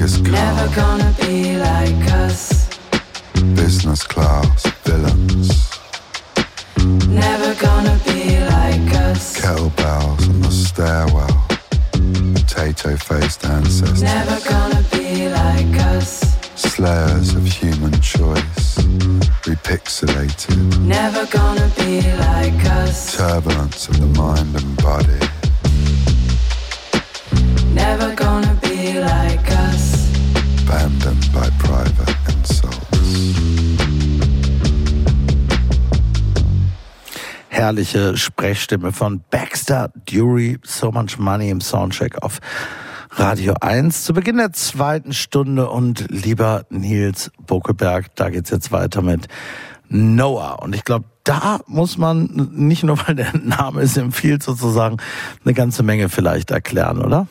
Never gonna be like us. business class villains, Never gonna be like us. kettlebells on the stairwell, potato faced ancestors, Never gonna be like us. slayers of human choice, repixelated, Never gonna be like us. turbulence of the mind and body, Never gonna be like us. Abandoned by private insults. Herrliche Sprechstimme von Baxter Dury, So Much Money im Soundcheck auf Radio 1 zu Beginn der zweiten Stunde und lieber Nils Bokeberg, da geht's jetzt weiter mit Noah und ich glaube, da muss man nicht nur, weil der Name es empfiehlt, sozusagen eine ganze Menge vielleicht erklären, oder?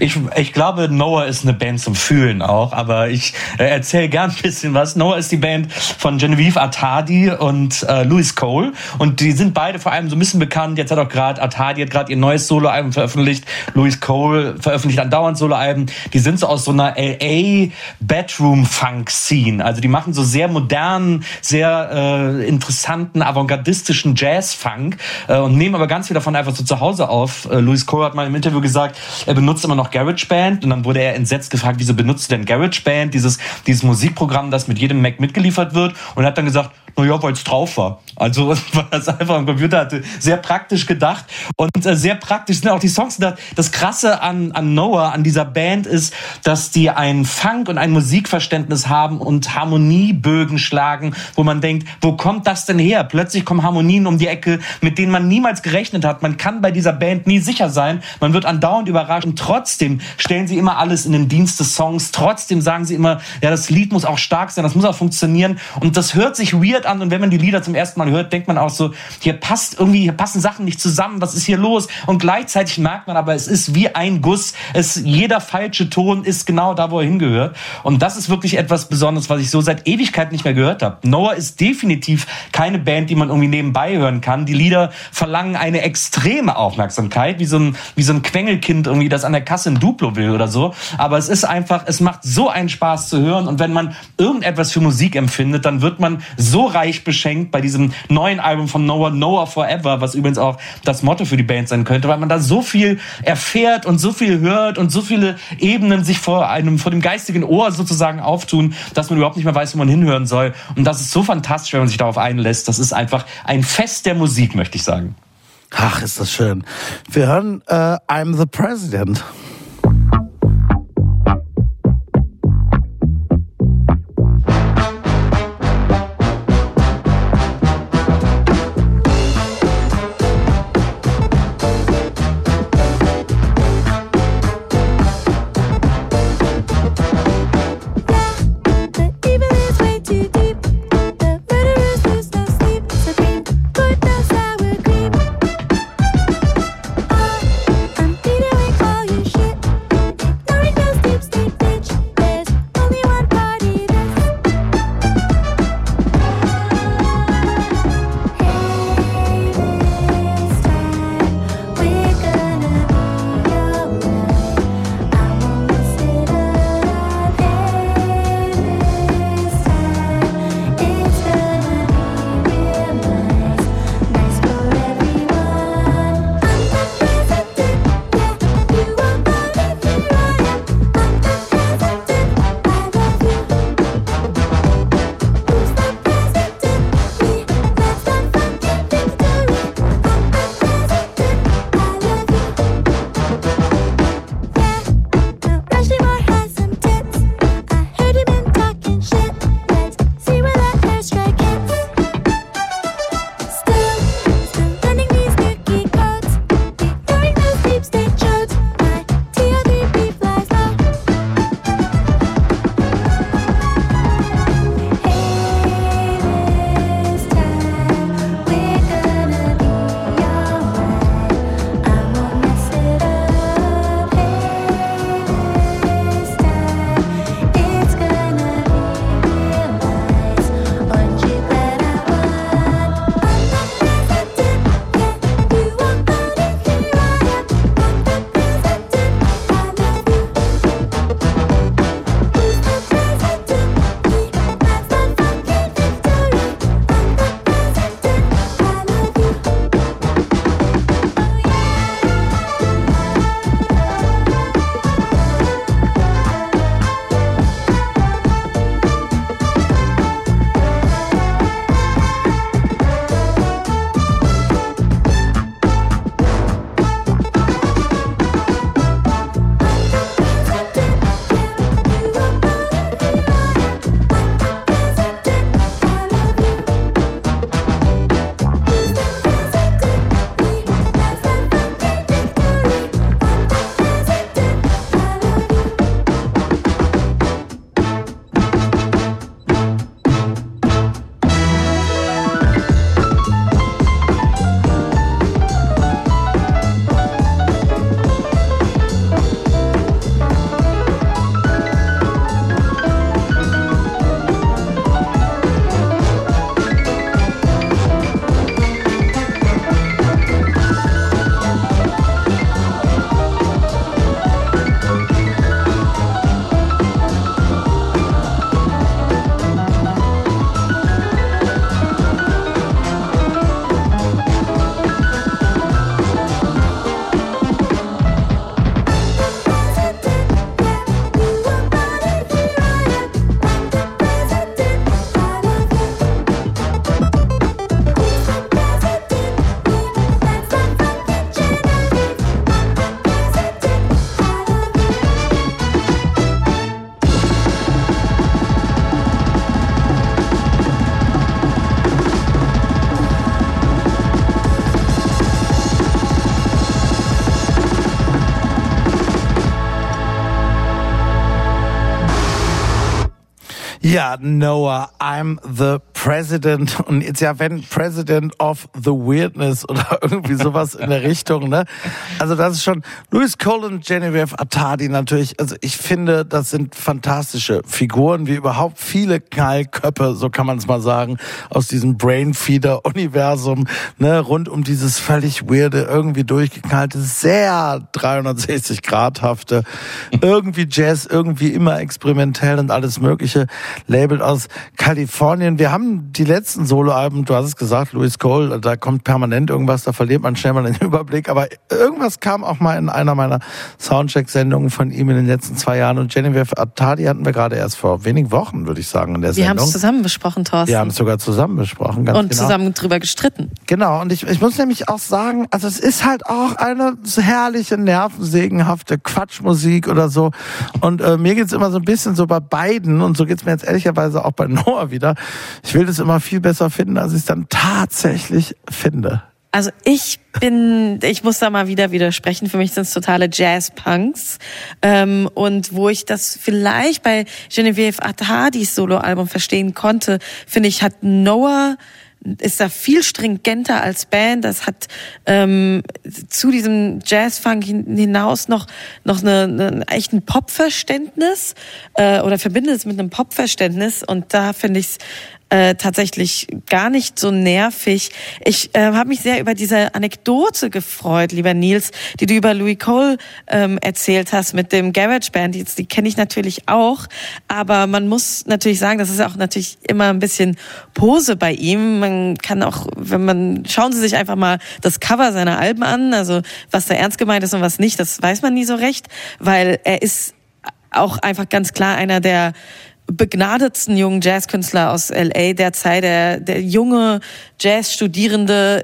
Ich, ich glaube, Noah ist eine Band zum Fühlen auch, aber ich äh, erzähle gern ein bisschen was. Noah ist die Band von Genevieve Atadi und äh, Louis Cole und die sind beide vor allem so ein bisschen bekannt. Jetzt hat auch gerade Atadi hat gerade ihr neues Soloalbum veröffentlicht. Louis Cole veröffentlicht andauernd Soloalben. Die sind so aus so einer LA Bedroom Funk Scene. Also die machen so sehr modernen, sehr äh, interessanten, avantgardistischen Jazz Funk äh, und nehmen aber ganz viel davon einfach so zu Hause auf. Äh, Louis Cole hat mal im Interview gesagt, er benutzt immer noch GarageBand und dann wurde er entsetzt gefragt, wieso benutzt du denn GarageBand, dieses, dieses Musikprogramm, das mit jedem Mac mitgeliefert wird und er hat dann gesagt, na ja, weil es drauf war. Also weil das einfach am Computer hatte. Sehr praktisch gedacht und äh, sehr praktisch sind auch die Songs. Das, das Krasse an, an Noah, an dieser Band ist, dass die ein Funk und ein Musikverständnis haben und Harmoniebögen schlagen, wo man denkt, wo kommt das denn her? Plötzlich kommen Harmonien um die Ecke, mit denen man niemals gerechnet hat. Man kann bei dieser Band nie sicher sein. Man wird andauernd überrascht und trotzdem stellen sie immer alles in den Dienst des Songs. Trotzdem sagen sie immer, ja, das Lied muss auch stark sein, das muss auch funktionieren. Und das hört sich weird an. Und wenn man die Lieder zum ersten Mal hört, denkt man auch so, hier passt irgendwie, hier passen Sachen nicht zusammen. Was ist hier los? Und gleichzeitig merkt man aber, es ist wie ein Guss. Es, jeder falsche Ton ist genau da, wo er hingehört. Und das ist wirklich etwas Besonderes, was ich so seit Ewigkeit nicht mehr gehört habe. Noah ist definitiv keine Band, die man irgendwie nebenbei hören kann. Die Lieder verlangen eine extreme Aufmerksamkeit, wie so ein, wie so ein Quengelkind irgendwie, das an der Kasse ein Duplo will oder so. Aber es ist einfach, es macht so einen Spaß zu hören. Und wenn man irgendetwas für Musik empfindet, dann wird man so reich beschenkt bei diesem neuen Album von Noah, Noah Forever, was übrigens auch das Motto für die Band sein könnte, weil man da so viel erfährt und so viel hört und so viele Ebenen sich vor einem, vor dem geistigen Ohr sozusagen auftun, dass man überhaupt nicht mehr weiß, wo man hinhören soll. Und das ist so fantastisch, wenn man sich darauf einlässt. Das ist einfach ein Fest der Musik, möchte ich sagen. Ach, ist das schön. Wir hören äh, I'm the President. Ja, Noah, I'm the President. Und jetzt ja, wenn President of the Weirdness oder irgendwie sowas in der Richtung, ne? Also das ist schon Louis Cole und Genevieve Atadi natürlich. Also ich finde, das sind fantastische Figuren, wie überhaupt viele Knallköpfe, so kann man es mal sagen, aus diesem Brainfeeder-Universum, ne? Rund um dieses völlig weirde, irgendwie durchgeknallte, sehr 360-Grad-hafte, irgendwie Jazz, irgendwie immer experimentell und alles Mögliche. Label aus Kalifornien. Wir haben die letzten Soloalben, du hast es gesagt, Louis Cole, da kommt permanent irgendwas, da verliert man schnell mal den Überblick, aber irgendwas kam auch mal in einer meiner Soundcheck-Sendungen von ihm in den letzten zwei Jahren und Genevieve Attadi hatten wir gerade erst vor wenigen Wochen, würde ich sagen, in der Wir haben Sendung. es zusammen besprochen, Thorsten. Wir haben es sogar zusammen besprochen, ganz und genau. zusammen drüber gestritten. Genau, und ich, ich muss nämlich auch sagen, also es ist halt auch eine herrliche, nervensägenhafte Quatschmusik oder so. Und äh, mir geht's immer so ein bisschen so bei beiden, und so geht's mir jetzt ehrlicherweise auch bei Noah wieder. Ich will das immer viel besser finden, als ich es dann tatsächlich finde. Also ich bin, ich muss da mal wieder widersprechen. Für mich sind es totale Jazz-Punks. Ähm, und wo ich das vielleicht bei Genevieve Attadis Soloalbum verstehen konnte, finde ich, hat Noah ist da viel stringenter als Band. Das hat ähm, zu diesem Jazz-Funk hin- hinaus noch noch eine, einen echten Pop-Verständnis äh, oder verbindet es mit einem Pop-Verständnis. Und da finde ich es äh, tatsächlich gar nicht so nervig. Ich äh, habe mich sehr über diese Anekdote gefreut, lieber Nils, die du über Louis Cole ähm, erzählt hast mit dem Garage Band. Die, die kenne ich natürlich auch, aber man muss natürlich sagen, das ist auch natürlich immer ein bisschen Pose bei ihm. Man kann auch, wenn man schauen Sie sich einfach mal das Cover seiner Alben an, also was da ernst gemeint ist und was nicht, das weiß man nie so recht, weil er ist auch einfach ganz klar einer der begnadetsten jungen Jazzkünstler aus LA derzeit, der, der junge Jazzstudierende,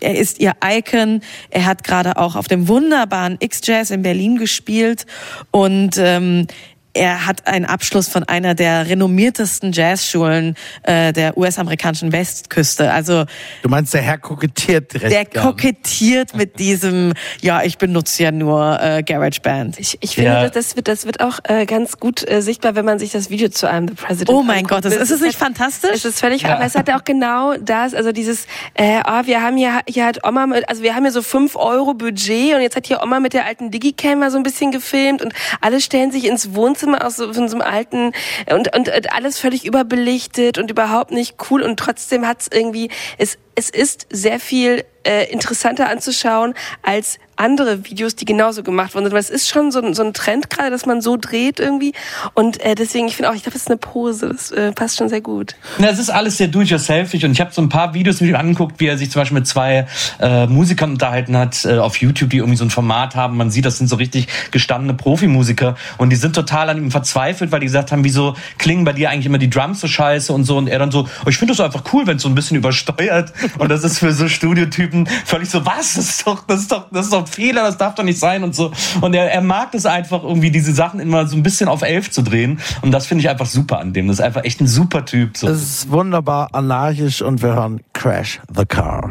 er ist ihr Icon. Er hat gerade auch auf dem wunderbaren X-Jazz in Berlin gespielt und ähm, er hat einen Abschluss von einer der renommiertesten Jazzschulen äh, der US-amerikanischen Westküste. Also Du meinst, der Herr kokettiert direkt. der nicht. kokettiert mit diesem, ja, ich benutze ja nur äh, GarageBand. Ich, ich finde, Ja. das, wird, das wird auch äh, ganz gut äh, sichtbar, wenn man sich das Video zu einem The President Oh mein. Gott, das, ist es nicht fantastisch? Es ist völlig, aber es hat ja auch genau das, also dieses, äh, oh, wir haben hier, hier hat Oma, mit, also wir haben hier so 5 Euro Budget und jetzt hat hier Oma mit der alten Digicam mal so ein bisschen gefilmt und alle stellen sich ins Wohnzimmer aus so, von so einem alten und, und, und alles völlig überbelichtet und überhaupt nicht cool. Und trotzdem hat's irgendwie, es, es ist sehr viel äh, interessanter anzuschauen als andere Videos, die genauso gemacht worden sind. Weil es ist schon so ein, so ein Trend gerade, dass man so dreht irgendwie. Und äh, deswegen, ich finde auch, ich glaube, das ist eine Pose. Das äh, passt schon sehr gut. Na, es ist alles sehr do-it-yourselfig und ich habe so ein paar Videos mit ihm angeguckt, wie er sich zum Beispiel mit zwei äh, Musikern unterhalten hat äh, auf YouTube, die irgendwie so ein Format haben. Man sieht, das sind so richtig gestandene Profimusiker und die sind total an ihm verzweifelt, weil die gesagt haben, wieso klingen bei dir eigentlich immer die Drums so scheiße und so und er dann so, oh, ich finde das einfach cool, wenn es so ein bisschen übersteuert und das ist für so Studiotypen völlig so, was, das ist doch, das ist doch, das ist doch ein Fehler, das darf doch nicht sein und so und er, er mag es einfach irgendwie diese Sachen immer so ein bisschen auf elf zu drehen und das finde ich einfach super an dem. Das ist einfach echt ein super Typ. So. Es ist wunderbar anarchisch und wir hören Crash the Car.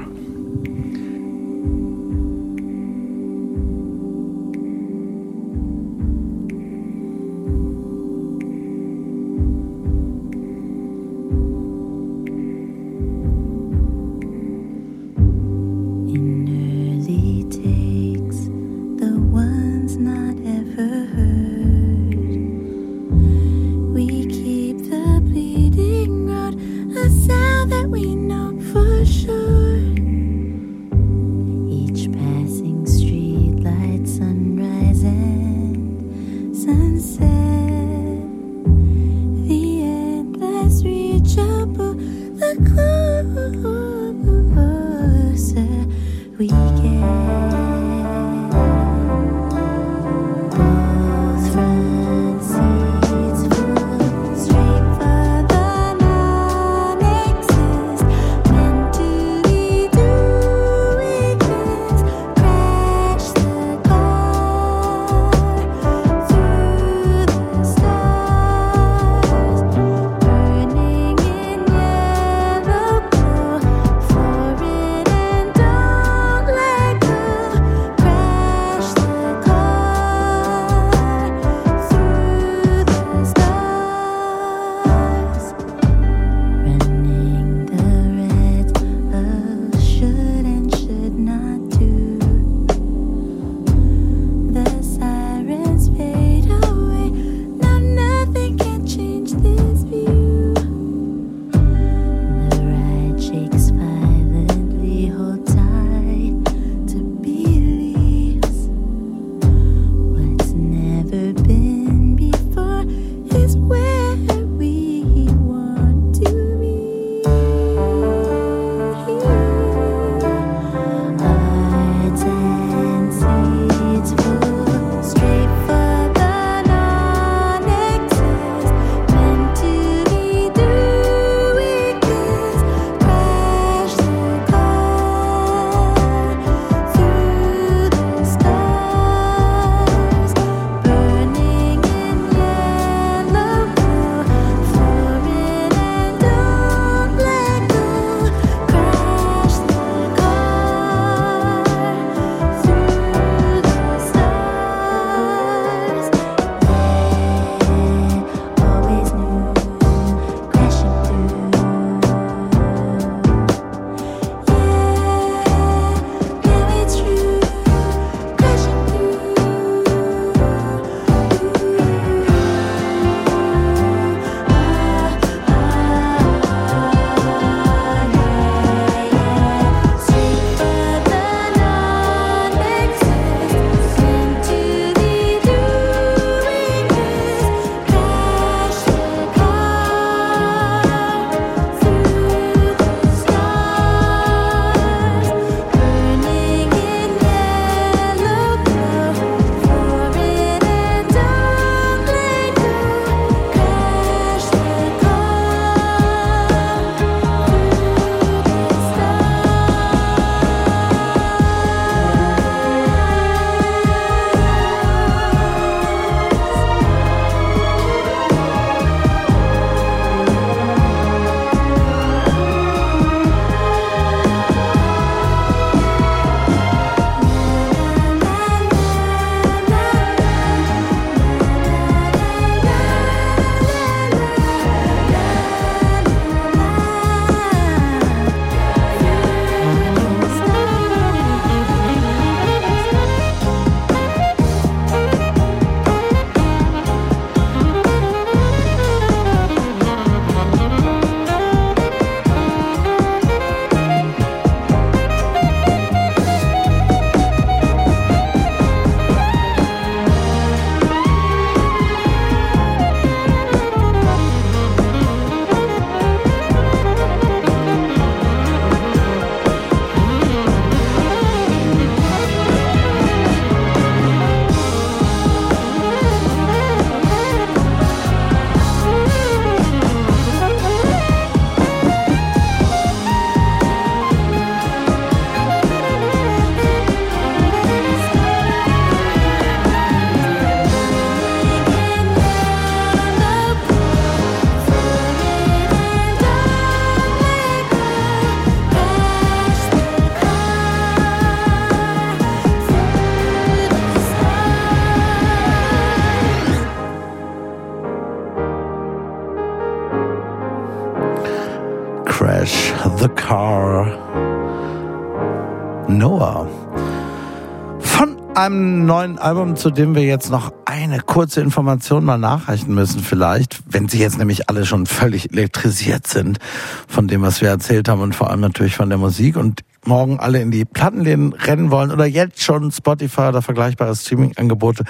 Einem neuen Album, zu dem wir jetzt noch eine kurze Information mal nachreichen müssen vielleicht, wenn sie jetzt nämlich alle schon völlig elektrisiert sind von dem, was wir erzählt haben und vor allem natürlich von der Musik und morgen alle in die Plattenläden rennen wollen oder jetzt schon Spotify oder vergleichbare Streaming-Angebote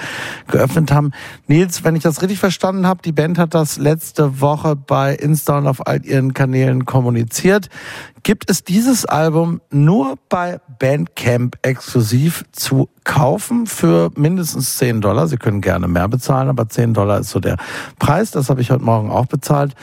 geöffnet haben. Nils, wenn ich das richtig verstanden habe, die Band hat das letzte Woche bei Insta und auf all ihren Kanälen kommuniziert. Gibt es dieses Album nur bei Bandcamp exklusiv zu kaufen für mindestens 10 Dollar? Sie können gerne mehr bezahlen, aber 10 Dollar ist so der Preis. Das habe ich heute Morgen auch bezahlt.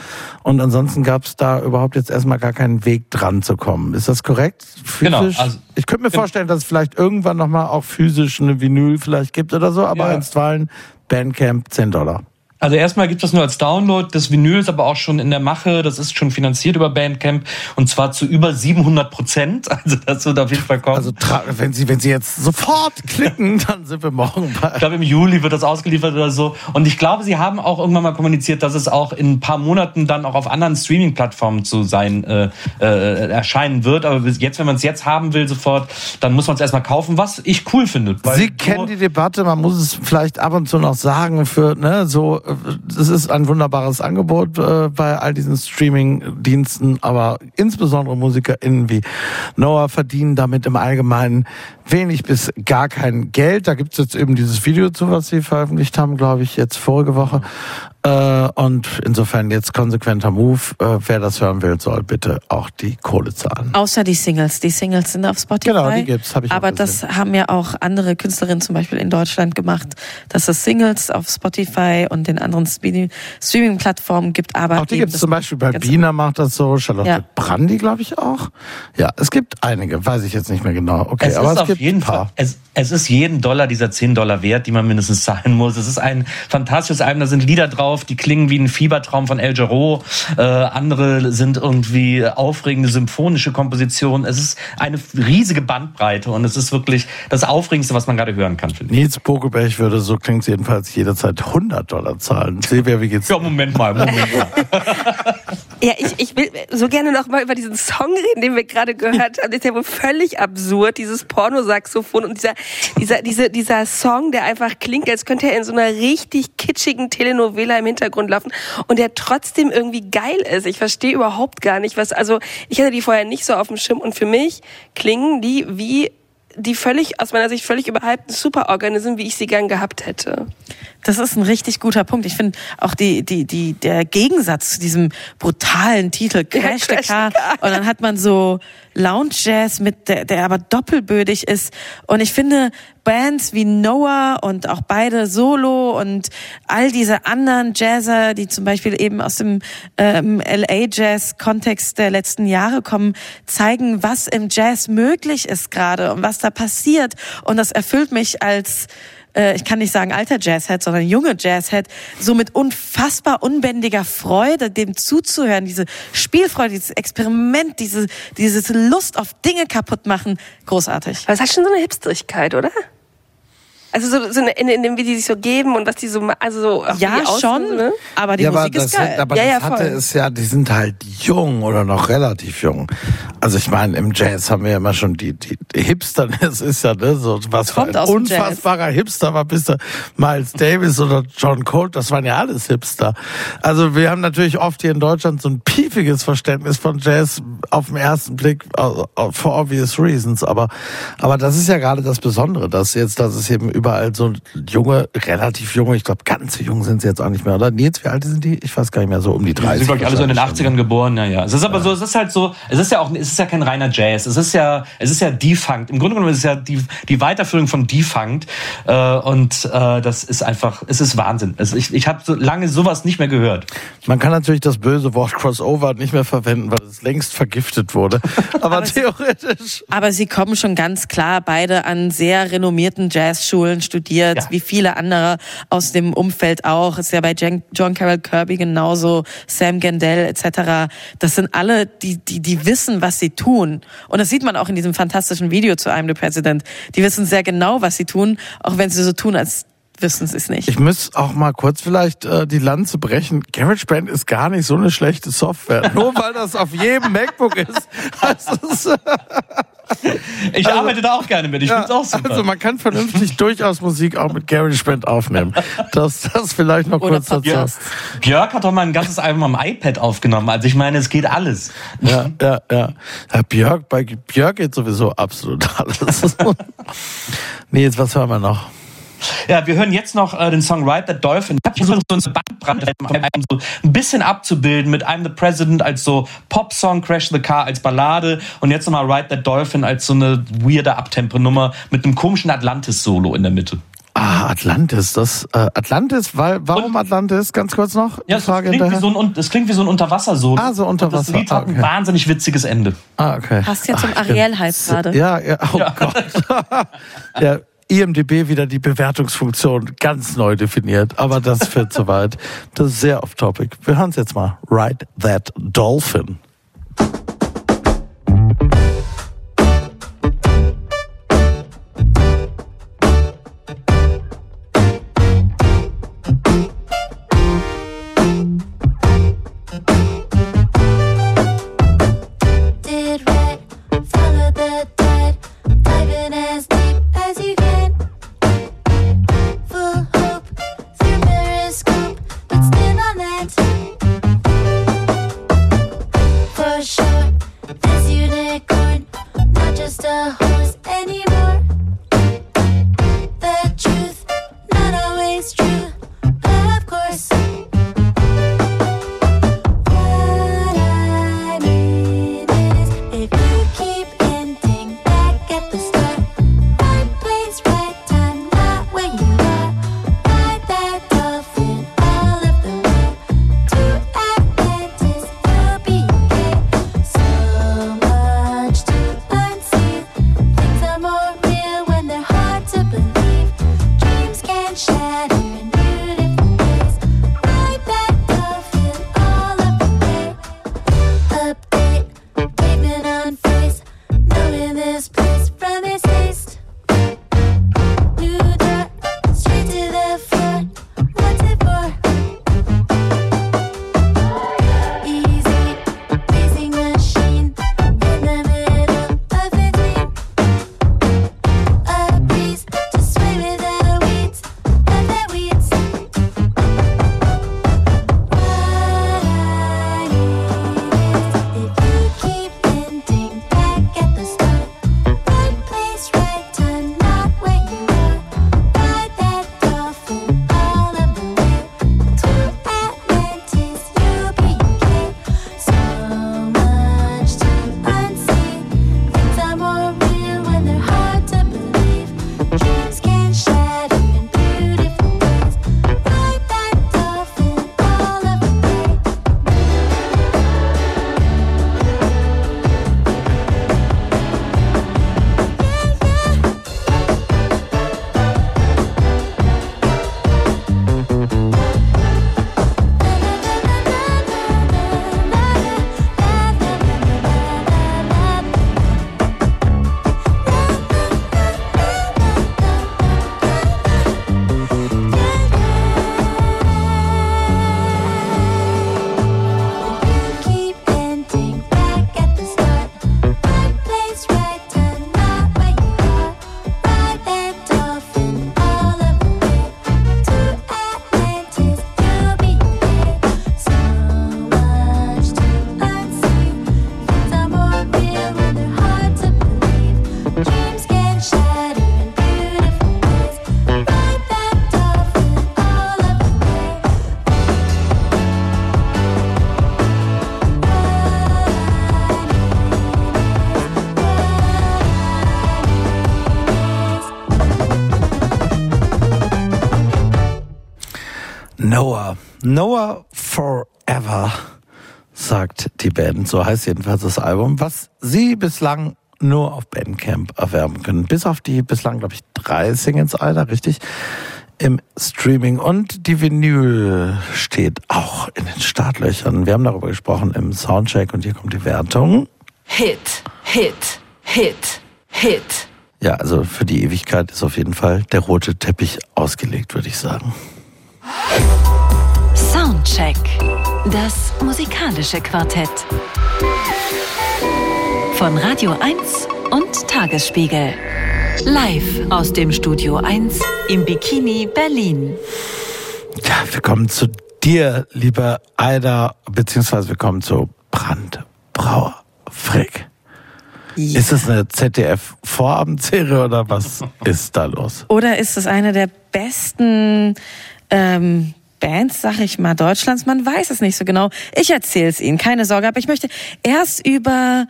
Und ansonsten gab es da überhaupt jetzt erstmal gar keinen Weg dran zu kommen. Ist das korrekt? Genau, Physisch? also- ich könnte mir vorstellen, dass es vielleicht irgendwann nochmal auch physisch eine Vinyl vielleicht gibt oder so, aber Ja. einstweilen Bandcamp 10 Dollar. Also erstmal gibt es nur als Download. Das Vinyl ist aber auch schon in der Mache. Das ist schon finanziert über Bandcamp und zwar zu über 700 Prozent. Also das wird auf jeden Fall kommen. Also wenn Sie, wenn Sie jetzt sofort klicken, dann sind wir morgen bei. Ich glaube, im Juli wird das ausgeliefert oder so. Und ich glaube, sie haben auch irgendwann mal kommuniziert, dass es auch in ein paar Monaten dann auch auf anderen Streaming-Plattformen zu sein äh, äh, erscheinen wird. Aber bis jetzt, wenn man es jetzt haben will, sofort, dann muss man es erstmal kaufen, was ich cool finde. Sie kennen die Debatte, man muss es vielleicht ab und zu noch sagen, für, ne, so, es ist ein wunderbares Angebot äh, bei all diesen Streaming-Diensten, aber insbesondere MusikerInnen wie Noah verdienen damit im Allgemeinen wenig bis gar kein Geld. Da gibt's jetzt eben dieses Video zu, was sie veröffentlicht haben, glaube ich, jetzt vorige Woche. Äh, und insofern jetzt konsequenter Move. Äh, wer das hören will, soll bitte auch die Kohle zahlen. Außer die Singles. Die Singles sind auf Spotify. Genau, die gibt's, hab ich auch Aber das haben ja auch andere Künstlerinnen zum Beispiel in Deutschland gemacht, dass es Singles auf Spotify und den anderen Streaming-Plattformen gibt. Aber Auch die eben gibt es das zum Beispiel bei Bina macht das so, Charlotte Ja. Brandy, glaube ich auch. Ja, es gibt einige, weiß ich jetzt nicht mehr genau. Okay, es aber ist es auf gibt jeden ein paar. Fall, es, es ist jeden Dollar dieser 10 Dollar wert, die man mindestens zahlen muss. Es ist ein fantastisches Album, da sind Lieder drauf, die klingen wie ein Fiebertraum von El Jarreau. Äh, andere sind irgendwie aufregende symphonische Kompositionen. Es ist eine riesige Bandbreite und es ist wirklich das Aufregendste, was man gerade hören kann. Nils Bogelberg würde, so klingt jedenfalls, jederzeit 100 Dollar zahlen. Silvia, wie geht's? Ja, Moment mal, Moment mal. Ja, ich, ich will so gerne noch mal über diesen Song reden, den wir gerade gehört haben. Das ist ja wohl völlig absurd, dieses Pornosaxophon und dieser, dieser, dieser, dieser Song, der einfach klingt, als könnte er in so einer richtig kitschigen Telenovela im Hintergrund laufen und der trotzdem irgendwie geil ist. Ich verstehe überhaupt gar nicht, was, also ich hatte die vorher nicht so auf dem Schirm und für mich klingen die wie die völlig, aus meiner Sicht völlig überhypten Superorganismen, wie ich sie gern gehabt hätte. Das ist ein richtig guter Punkt. Ich finde auch die, die, die, der Gegensatz zu diesem brutalen Titel Crash the Crash the. Car. Und dann hat man so Lounge Jazz mit, der, der aber doppelbödig ist. Und ich finde Bands wie Noah und auch beide Solo und all diese anderen Jazzer, die zum Beispiel eben aus dem ähm, LA Jazz Kontext der letzten Jahre kommen, zeigen, was im Jazz möglich ist gerade und was da passiert. Und das erfüllt mich als äh, ich kann nicht sagen alter Jazzhead, sondern junge Jazzhead, so mit unfassbar unbändiger Freude, dem zuzuhören, diese Spielfreude, dieses Experiment, diese, dieses Lust auf Dinge kaputt machen, großartig. Aber es hat schon so eine Hipsterigkeit, oder? Also so, so in, in dem, wie die sich so geben und was die so, also so, Ja, schon, so, ne? aber die ja, aber Musik das, ist geil. aber Ja, das ja, hatte voll. es ja, die sind halt jung oder noch relativ jung. Also ich meine, im Jazz haben wir ja immer schon die, die, die Hipster, das ist ja ne, so was für Kommt ein unfassbarer Hipster war, bis Miles Davis oder John Cole, das waren ja alles Hipster. Also wir haben natürlich oft hier in Deutschland so ein piefiges Verständnis von Jazz auf den ersten Blick, for obvious reasons, aber, aber das ist ja gerade das Besondere, dass jetzt, dass es eben überall so junge, relativ junge, ich glaube ganz so jung sind sie jetzt auch nicht mehr, oder? Nils, wie alt sind die? Ich weiß gar nicht mehr, so um die Die 30. sind, glaube ich, alle so in den wahrscheinlich 80ern geboren, ja, ja. Es ist aber so, es ist halt so, es ist ja auch, es ist ja kein reiner Jazz. Es ist ja, es ist ja defunct. Im Grunde genommen ist es ja die, die Weiterführung von defunct. Äh, und äh, das ist einfach, es ist Wahnsinn. Also ich, ich habe so lange sowas nicht mehr gehört. Man kann natürlich das böse Wort Crossover nicht mehr verwenden, weil es längst vergiftet wurde. Aber, Aber theoretisch. Aber sie kommen schon ganz klar beide an sehr renommierten Jazzschulen studiert, Ja. wie viele andere aus dem Umfeld auch. Ist ja bei John Carroll Kirby genauso, Sam Gendell etc. Das sind alle, die, die, die wissen, was sie tun. Und das sieht man auch in diesem fantastischen Video zu I'm the President. Die wissen sehr genau, was sie tun, auch wenn sie so tun, als wissen sie es nicht. Ich muss auch mal kurz vielleicht äh, die Lanze brechen. GarageBand ist gar nicht so eine schlechte Software. Nur weil das auf jedem MacBook ist. heißt es, Ich Also- arbeite da auch gerne mit. Ich Ja, find's auch super. Also man kann vernünftig durchaus Musik auch mit GarageBand aufnehmen. Das, das vielleicht noch Oder kurz dazu. Podcast. Björk hat doch mal ein ganzes Album am iPad aufgenommen. Also ich meine, es geht alles. Ja, ja, ja. ja Björk, bei Björk geht sowieso absolut alles. nee, jetzt was hören wir noch? Ja, wir hören jetzt noch äh, den Song Ride That Dolphin. Ich habe hier so, eine Bandbreite, um so ein bisschen abzubilden mit I'm the President als so Pop-Song, Crash the Car als Ballade und jetzt nochmal Ride That Dolphin als so eine weirde Abtempo-Nummer mit einem komischen Atlantis-Solo in der Mitte. Ah, Atlantis. Das äh, Atlantis, weil warum Atlantis? Ganz kurz noch. Ja, es Frage klingt, wie hinterher. so ein, es klingt wie so ein Unterwasser-Solo. Ah, so Und das Unterwasser. Lied hat Ah, ein okay. wahnsinnig witziges Ende. Ah, okay. Passt ja zum Ach, Ariel-Hype gerade. Ja, ja, oh Gott. ja, IMDB wieder die Bewertungsfunktion ganz neu definiert, aber das führt zu weit. Das ist sehr off-topic. Wir hören es jetzt mal. Ride That Dolphin. Noah. Noah Forever, sagt die Band. So heißt jedenfalls das Album, was sie bislang nur auf Bandcamp erwerben können. Bis auf die bislang, glaube ich, drei Singles, Alter, richtig? Im Streaming. Und die Vinyl steht auch in den Startlöchern. Wir haben darüber gesprochen im Soundcheck und hier kommt die Wertung. Hit, Hit, Hit, Hit. Ja, also für die Ewigkeit ist auf jeden Fall der rote Teppich ausgelegt, würde ich sagen. Soundcheck. Das musikalische Quartett. Von Radio 1 und Tagesspiegel. Live aus dem Studio 1 im Bikini Berlin. Ja, wir kommen zu dir, liebe Aida, beziehungsweise wir kommen zu Brandbrauer Frick. Ist es eine ZDF-Vorabendserie oder was ist da los? Oder ist es eine der besten ähm, Bands, sag ich mal, Deutschlands? Man weiß es nicht so genau. Ich erzähle es Ihnen, keine Sorge. Aber ich möchte erst über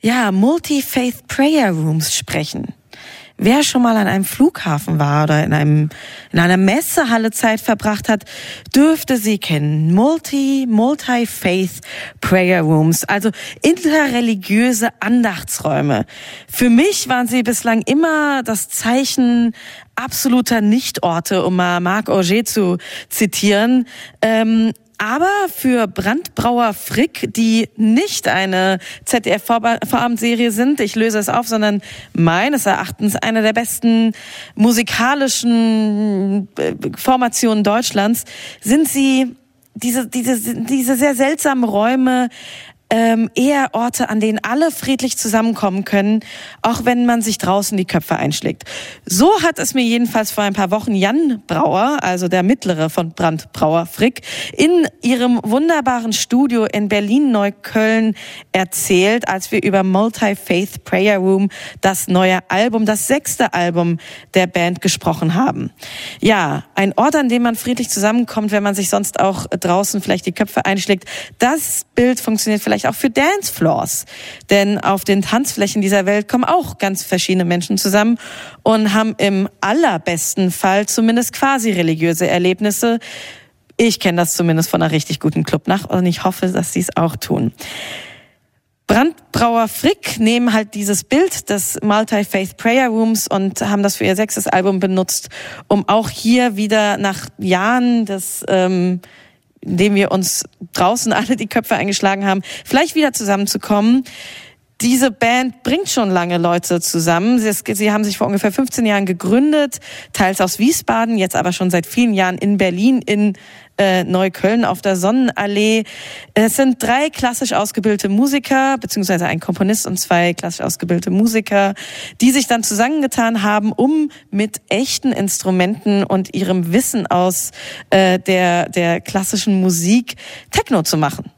ja Multi-Faith Prayer Rooms sprechen. Wer schon mal an einem Flughafen war oder in einem in einer Messehalle Zeit verbracht hat, dürfte sie kennen. Multi Multi-Faith Prayer Rooms, also interreligiöse Andachtsräume. Für mich waren sie bislang immer das Zeichen absoluter Nichtorte, um mal Marc Auger zu zitieren. Ähm, aber für Brandbrauer Frick, die nicht eine ZDF-Vorabendserie sind, ich löse es auf, sondern meines Erachtens eine der besten musikalischen äh, Formationen Deutschlands, sind sie diese, diese, diese sehr seltsamen Räume, ähm, eher Orte, an denen alle friedlich zusammenkommen können, auch wenn man sich draußen die Köpfe einschlägt. So hat es mir jedenfalls vor ein paar Wochen Jan Brauer, also der mittlere von Brand Brauer Frick, in ihrem wunderbaren Studio in Berlin-Neukölln erzählt, als wir über Multi-Faith Prayer Room, das neue Album, das sechste Album der Band gesprochen haben. Ja, ein Ort, an dem man friedlich zusammenkommt, wenn man sich sonst auch draußen vielleicht die Köpfe einschlägt. Das Bild funktioniert vielleicht auch für Dancefloors. Denn auf den Tanzflächen dieser Welt kommen auch ganz verschiedene Menschen zusammen und haben im allerbesten Fall zumindest quasi religiöse Erlebnisse. Ich kenne das zumindest von einer richtig guten Clubnacht und ich hoffe, dass sie es auch tun. Brandbrauer Frick nehmen halt dieses Bild des Multi-Faith Prayer Rooms und haben das für ihr sechstes Album benutzt, um auch hier wieder nach Jahren des ähm, indem wir uns draußen alle die Köpfe eingeschlagen haben, vielleicht wieder zusammenzukommen. Diese Band bringt schon lange Leute zusammen. Sie, sie, haben sich vor ungefähr 15 Jahren gegründet, teils aus Wiesbaden, jetzt aber schon seit vielen Jahren in Berlin, in äh, Neukölln auf der Sonnenallee. Es sind drei klassisch ausgebildete Musiker, beziehungsweise ein Komponist und zwei klassisch ausgebildete Musiker, die sich dann zusammengetan haben, um mit echten Instrumenten und ihrem Wissen aus äh, der, der klassischen Musik Techno zu machen.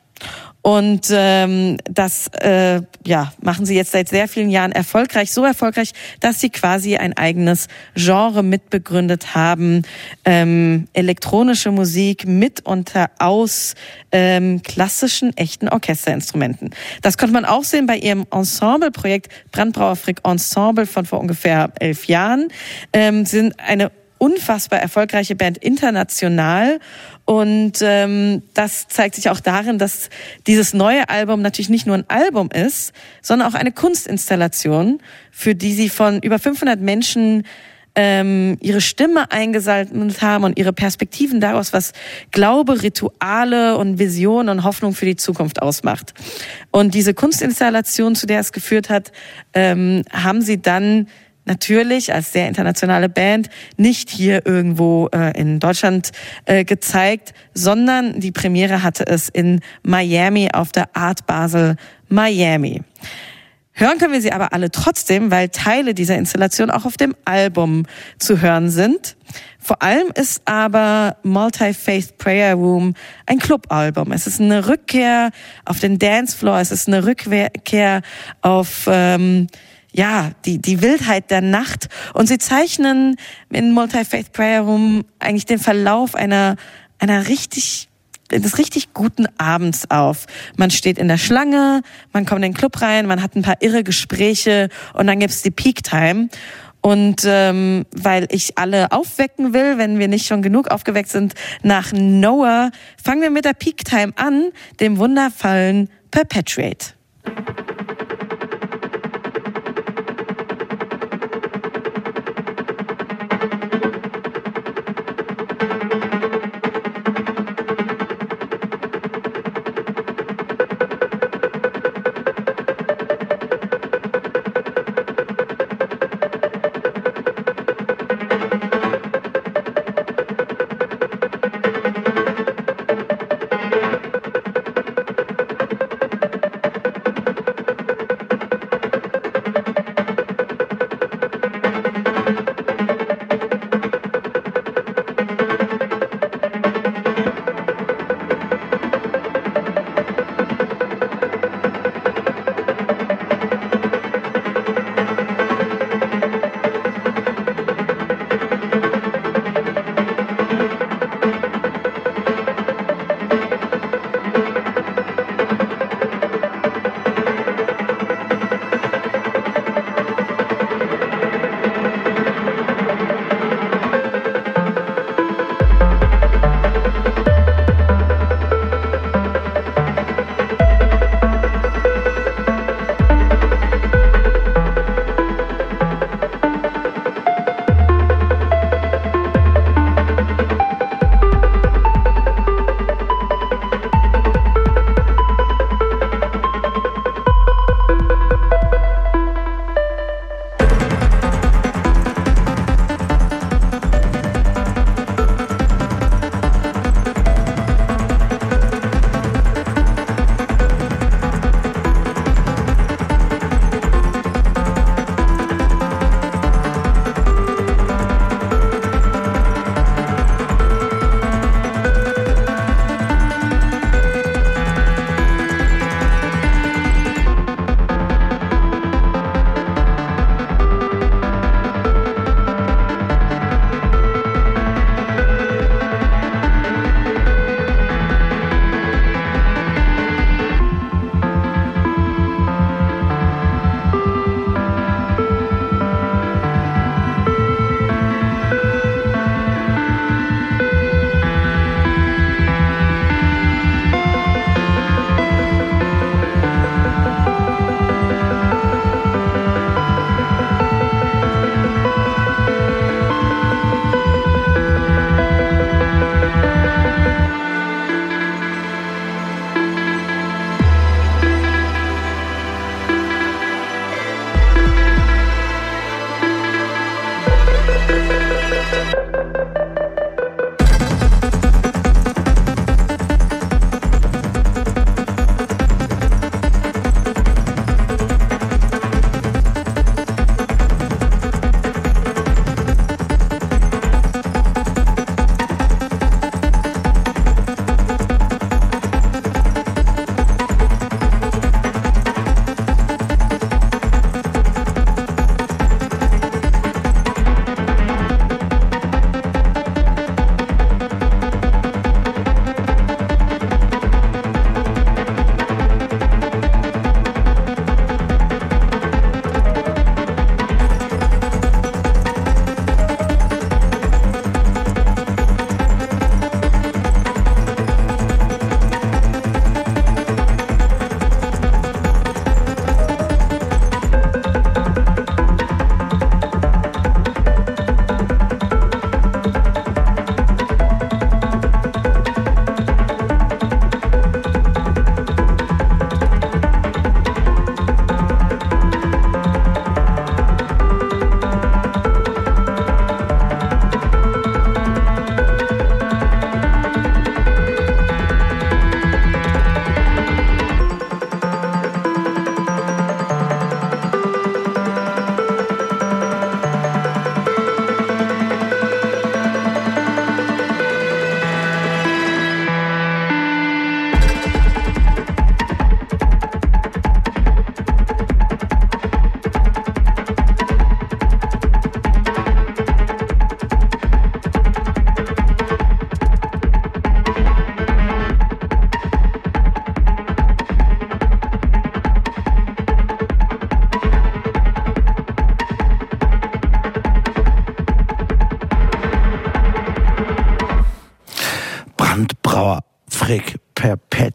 Und ähm, das äh, ja, machen sie jetzt seit sehr vielen Jahren erfolgreich, so erfolgreich, dass sie quasi ein eigenes Genre mitbegründet haben. Ähm, elektronische Musik mit unter aus ähm, klassischen, echten Orchesterinstrumenten. Das konnte man auch sehen bei ihrem Ensembleprojekt Brandbrauer Frick Ensemble von vor ungefähr elf Jahren. Ähm, sind eine unfassbar erfolgreiche Band international und ähm, das zeigt sich auch darin, dass dieses neue Album natürlich nicht nur ein Album ist, sondern auch eine Kunstinstallation, für die sie von über 500 Menschen ähm, ihre Stimme eingesammelt haben und ihre Perspektiven daraus, was Glaube, Rituale und Vision und Hoffnung für die Zukunft ausmacht. Und diese Kunstinstallation, zu der es geführt hat, ähm, haben sie dann natürlich als sehr internationale Band nicht hier irgendwo äh, in Deutschland äh, gezeigt, sondern die Premiere hatte es in Miami auf der Art Basel Miami. Hören können wir sie aber alle trotzdem, weil Teile dieser Installation auch auf dem Album zu hören sind. Vor allem ist aber Multi-Faith Prayer Room ein Clubalbum. Es ist eine Rückkehr auf den Dancefloor, es ist eine Rückkehr auf ähm, ja, die, die Wildheit der Nacht. Und sie zeichnen in Multi-Faith Prayer Room eigentlich den Verlauf einer, einer richtig des richtig guten Abends auf. Man steht in der Schlange, man kommt in den Club rein, man hat ein paar irre Gespräche und dann gibt's die Peak Time. Und ähm, weil ich alle aufwecken will, wenn wir nicht schon genug aufgeweckt sind nach Noah, fangen wir mit der Peak Time an, dem wundervollen Perpetuate.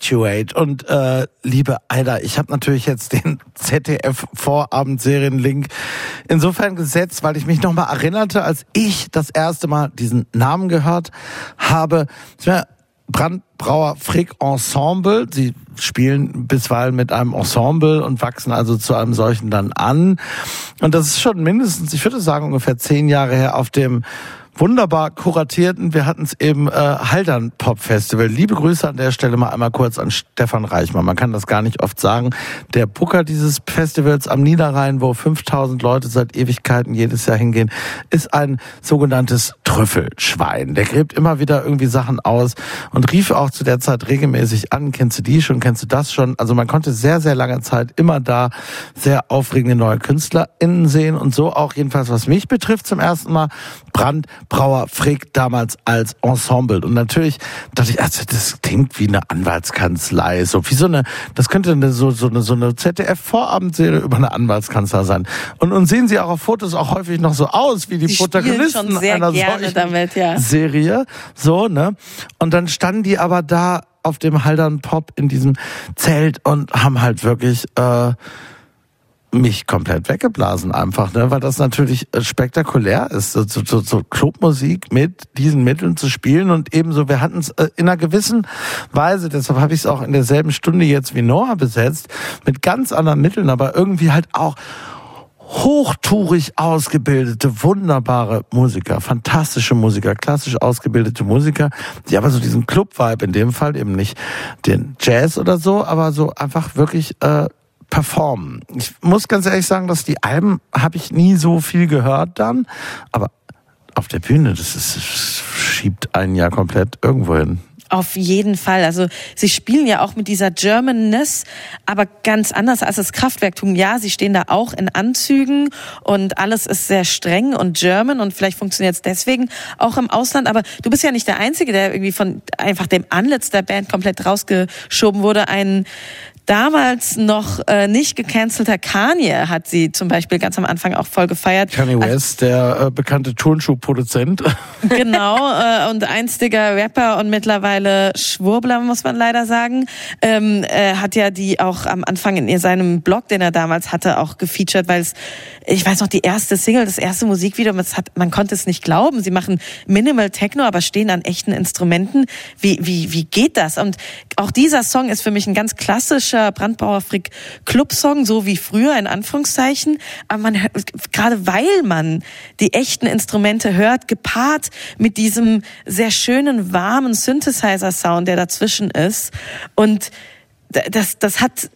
Perpetuate. Und äh, liebe Aida, ich habe natürlich jetzt den ZDF-Vorabendserien-Link insofern gesetzt, weil ich mich nochmal erinnerte, als ich das erste Mal diesen Namen gehört habe. Brandbrauer Frick Ensemble. Sie spielen bisweilen mit einem Ensemble und wachsen also zu einem solchen dann an. Und das ist schon mindestens, ich würde sagen, ungefähr zehn Jahre her auf dem wunderbar kuratierten, wir hatten es eben, äh, Haldern Pop Festival. Liebe Grüße an der Stelle mal einmal kurz an Stefan Reichmann. Man kann das gar nicht oft sagen. Der Booker dieses Festivals am Niederrhein, wo 5000 Leute seit Ewigkeiten jedes Jahr hingehen, ist ein sogenanntes Trüffelschwein. Der gräbt immer wieder irgendwie Sachen aus und rief auch zu der Zeit regelmäßig an, kennst du die schon, kennst du das schon? Also man konnte sehr, sehr lange Zeit immer da sehr aufregende neue KünstlerInnen sehen und so auch jedenfalls, was mich betrifft, zum ersten Mal Brand Brauer Frick damals als Ensemble. Und natürlich dachte ich, also das klingt wie eine Anwaltskanzlei, so wie so eine, das könnte eine, so, so eine, so eine ZDF-Vorabendserie über eine Anwaltskanzlei sein. Und, und sehen sie auch auf Fotos auch häufig noch so aus wie die Sie Protagonisten schon sehr einer gerne solchen damit, ja. Serie. So, ne? Und dann standen die aber da auf dem Haldern Pop in diesem Zelt und haben halt wirklich äh, mich komplett weggeblasen einfach, ne? weil das natürlich äh, spektakulär ist, so, so, so, Clubmusik mit diesen Mitteln zu spielen und ebenso, wir hatten es äh, in einer gewissen Weise, deshalb habe ich es auch in derselben Stunde jetzt wie Noah besetzt, mit ganz anderen Mitteln, aber irgendwie halt auch hochtourig ausgebildete, wunderbare Musiker, fantastische Musiker, klassisch ausgebildete Musiker, die aber so diesen Club-Vibe in dem Fall eben nicht den Jazz oder so, aber so einfach wirklich äh, performen. Ich muss ganz ehrlich sagen, dass die Alben habe ich nie so viel gehört dann, aber auf der Bühne, das ist, das schiebt einen ja komplett irgendwo hin. Auf jeden Fall. Also sie spielen ja auch mit dieser Germanness, aber ganz anders als das Kraftwerktum. Ja, sie stehen da auch in Anzügen und alles ist sehr streng und German und vielleicht funktioniert es deswegen auch im Ausland. Aber du bist ja nicht der Einzige, der irgendwie von einfach dem Antlitz der Band komplett rausgeschoben wurde. Ein damals noch äh, nicht gecancelter Kanye hat sie zum Beispiel ganz am Anfang auch voll gefeiert. Kanye West, der äh, bekannte Turnschuhproduzent. Genau, äh, und einstiger Rapper und mittlerweile Schwurbler, muss man leider sagen, ähm, äh, hat ja die auch am Anfang in seinem Blog, den er damals hatte, auch gefeatured, weil es, ich weiß noch, die erste Single, das erste Musikvideo, es hat, man konnte es nicht glauben. Sie machen Minimal Techno, aber stehen an echten Instrumenten. Wie, wie, wie geht das? Und auch dieser Song ist für mich ein ganz klassischer Brandbauer Frick Club-Song, so wie früher, in Anführungszeichen. Aber man gerade weil man die echten Instrumente hört, gepaart mit diesem sehr schönen, warmen Synthesizer-Sound, der dazwischen ist. Und das, das hat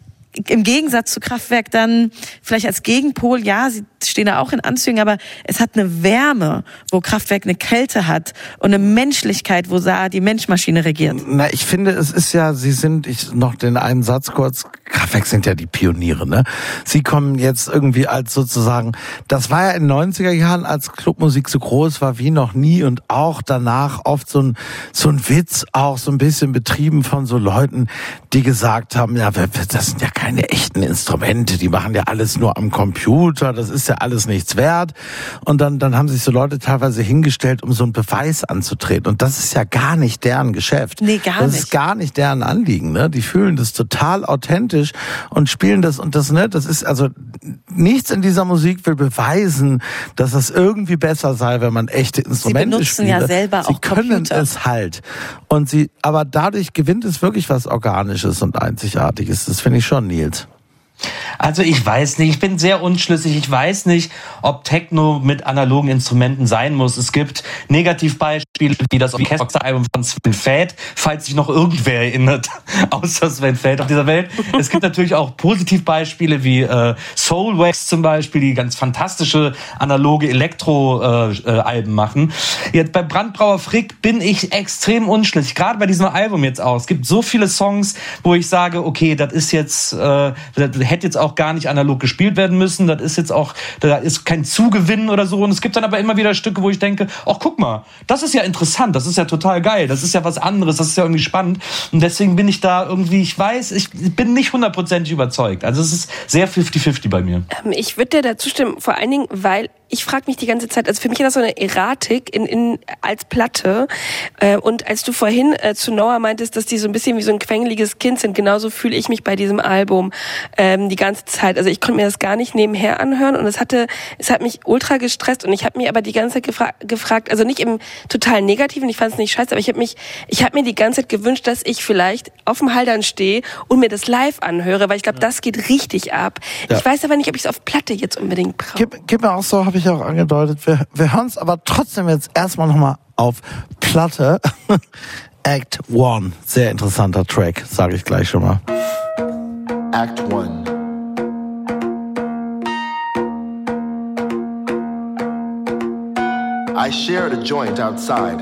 im Gegensatz zu Kraftwerk dann vielleicht als Gegenpol, ja, sie stehen da auch in Anzügen, aber es hat eine Wärme, wo Kraftwerk eine Kälte hat und eine Menschlichkeit, wo Saar die Menschmaschine regiert. Na, ich finde, es ist ja, Sie sind, ich noch den einen Satz kurz, Kraftwerk sind ja die Pioniere, ne? Sie kommen jetzt irgendwie als sozusagen, das war ja in den 90er Jahren, als Clubmusik so groß war wie noch nie und auch danach oft so ein, so ein Witz auch so ein bisschen betrieben von so Leuten, die gesagt haben, ja, das sind ja keine echten Instrumente, die machen ja alles nur am Computer, das ist ja alles nichts wert. Und dann, dann haben sich so Leute teilweise hingestellt, um so einen Beweis anzutreten. Und das ist ja gar nicht deren Geschäft. Nee, gar das nicht. ist gar nicht deren Anliegen. Ne? Die fühlen das total authentisch und spielen das und das, ne, das ist also nichts in dieser Musik will beweisen, dass das irgendwie besser sei, wenn man echte Instrumente benutzen spielt. ja selber sie auch können Computer. es halt. Und sie, aber dadurch gewinnt es wirklich was Organisches und Einzigartiges. Das finde ich schon, Nils. Also ich weiß nicht, ich bin sehr unschlüssig. Ich weiß nicht, ob Techno mit analogen Instrumenten sein muss. Es gibt Negativbeispiele wie das Orchesteralbum von Sven Feld, falls sich noch irgendwer erinnert, außer Sven Feld auf dieser Welt. Es gibt natürlich auch Positivbeispiele wie äh, Soulwax zum Beispiel, die ganz fantastische analoge Elektro-Alben äh, Alben machen. Jetzt bei Brandbrauer Frick bin ich extrem unschlüssig, gerade bei diesem Album jetzt auch. Es gibt so viele Songs, wo ich sage, okay, das ist jetzt, äh, hätte jetzt auch gar nicht analog gespielt werden müssen. Das ist jetzt auch, da ist kein Zugewinn oder so. Und es gibt dann aber immer wieder Stücke, wo ich denke, ach guck mal, das ist ja interessant, das ist ja total geil, das ist ja was anderes, das ist ja irgendwie spannend. Und deswegen bin ich da irgendwie, ich weiß, ich bin nicht hundertprozentig überzeugt. Also es ist sehr 50-50 bei mir. Ähm, Ich würde dir dazu stimmen, vor allen Dingen, weil ich frage mich die ganze Zeit, also für mich ist das so eine Erratik in, in, als Platte. Äh, und als du vorhin äh, zu Noah meintest, dass die so ein bisschen wie so ein quengeliges Kind sind, genauso fühle ich mich bei diesem Album ähm, die ganze Zeit. Also ich konnte mir das gar nicht nebenher anhören und es hatte, es hat mich ultra gestresst und ich habe mir aber die ganze Zeit gefra gefragt, also nicht im total negativen, ich fand es nicht scheiße, aber ich habe mich, ich habe mir die ganze Zeit gewünscht, dass ich vielleicht auf dem Haldern stehe und mir das live anhöre, weil ich glaube, das geht richtig ab. Ja. Ich weiß aber nicht, ob ich es auf Platte jetzt unbedingt brauche. Gib, gib mir auch so, habe ich auch angedeutet. Wir, wir hören es aber trotzdem jetzt erstmal nochmal auf Platte. Act One. Sehr interessanter Track, sage ich gleich schon mal. Act 1. I shared a joint outside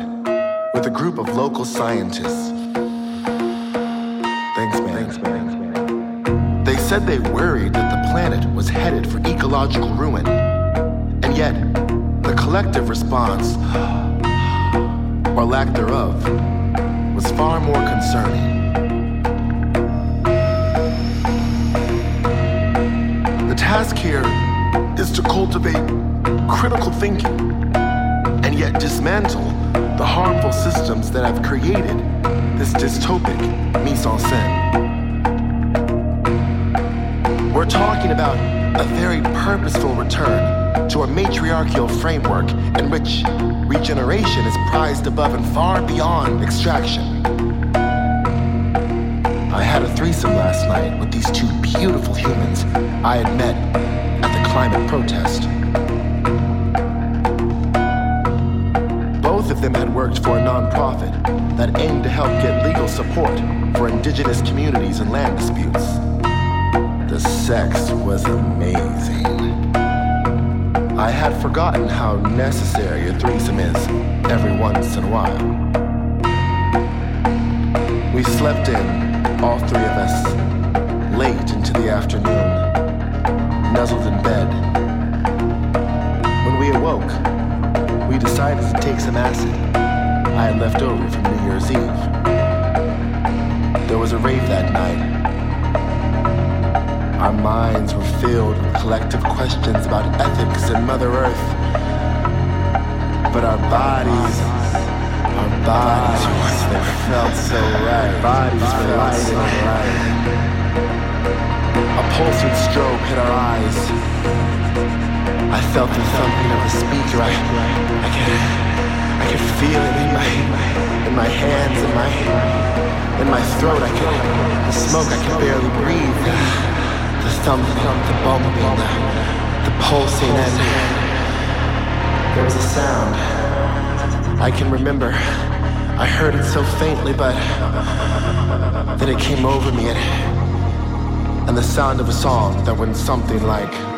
with a group of local scientists. Thanks, man. Thanks, man. They said they worried that the planet was headed for ecological ruin. And yet, the collective response, or lack thereof, was far more concerning. The task here is to cultivate critical thinking and yet dismantle the harmful systems that have created this dystopic mise en scène. We're talking about a very purposeful return to a matriarchal framework in which regeneration is prized above and far beyond extraction. I had a threesome last night with these two beautiful humans I had met at the climate protest. Both of them had worked for a nonprofit that aimed to help get legal support for indigenous communities and land disputes. The sex was amazing. I had forgotten how necessary a threesome is every once in a while. We slept in, all three of us, late into the afternoon, nuzzled in bed. When we awoke, we decided to take some acid I had left over from New Year's Eve. There was a rave that night. Our minds were filled with collective questions about ethics and Mother Earth. But our bodies, our bodies, they felt so right. Bodies were lighting right. A pulsing strobe hit our eyes. I felt the thumping of the speaker. I, I can I could feel it in my, in my hands, in my, in my throat. I could, the smoke. I can barely breathe. The thumping, the bumping, the, the pulsing, and there was a sound. I can remember. I heard it so faintly, but then it came over me, and, and the sound of a song that went something like.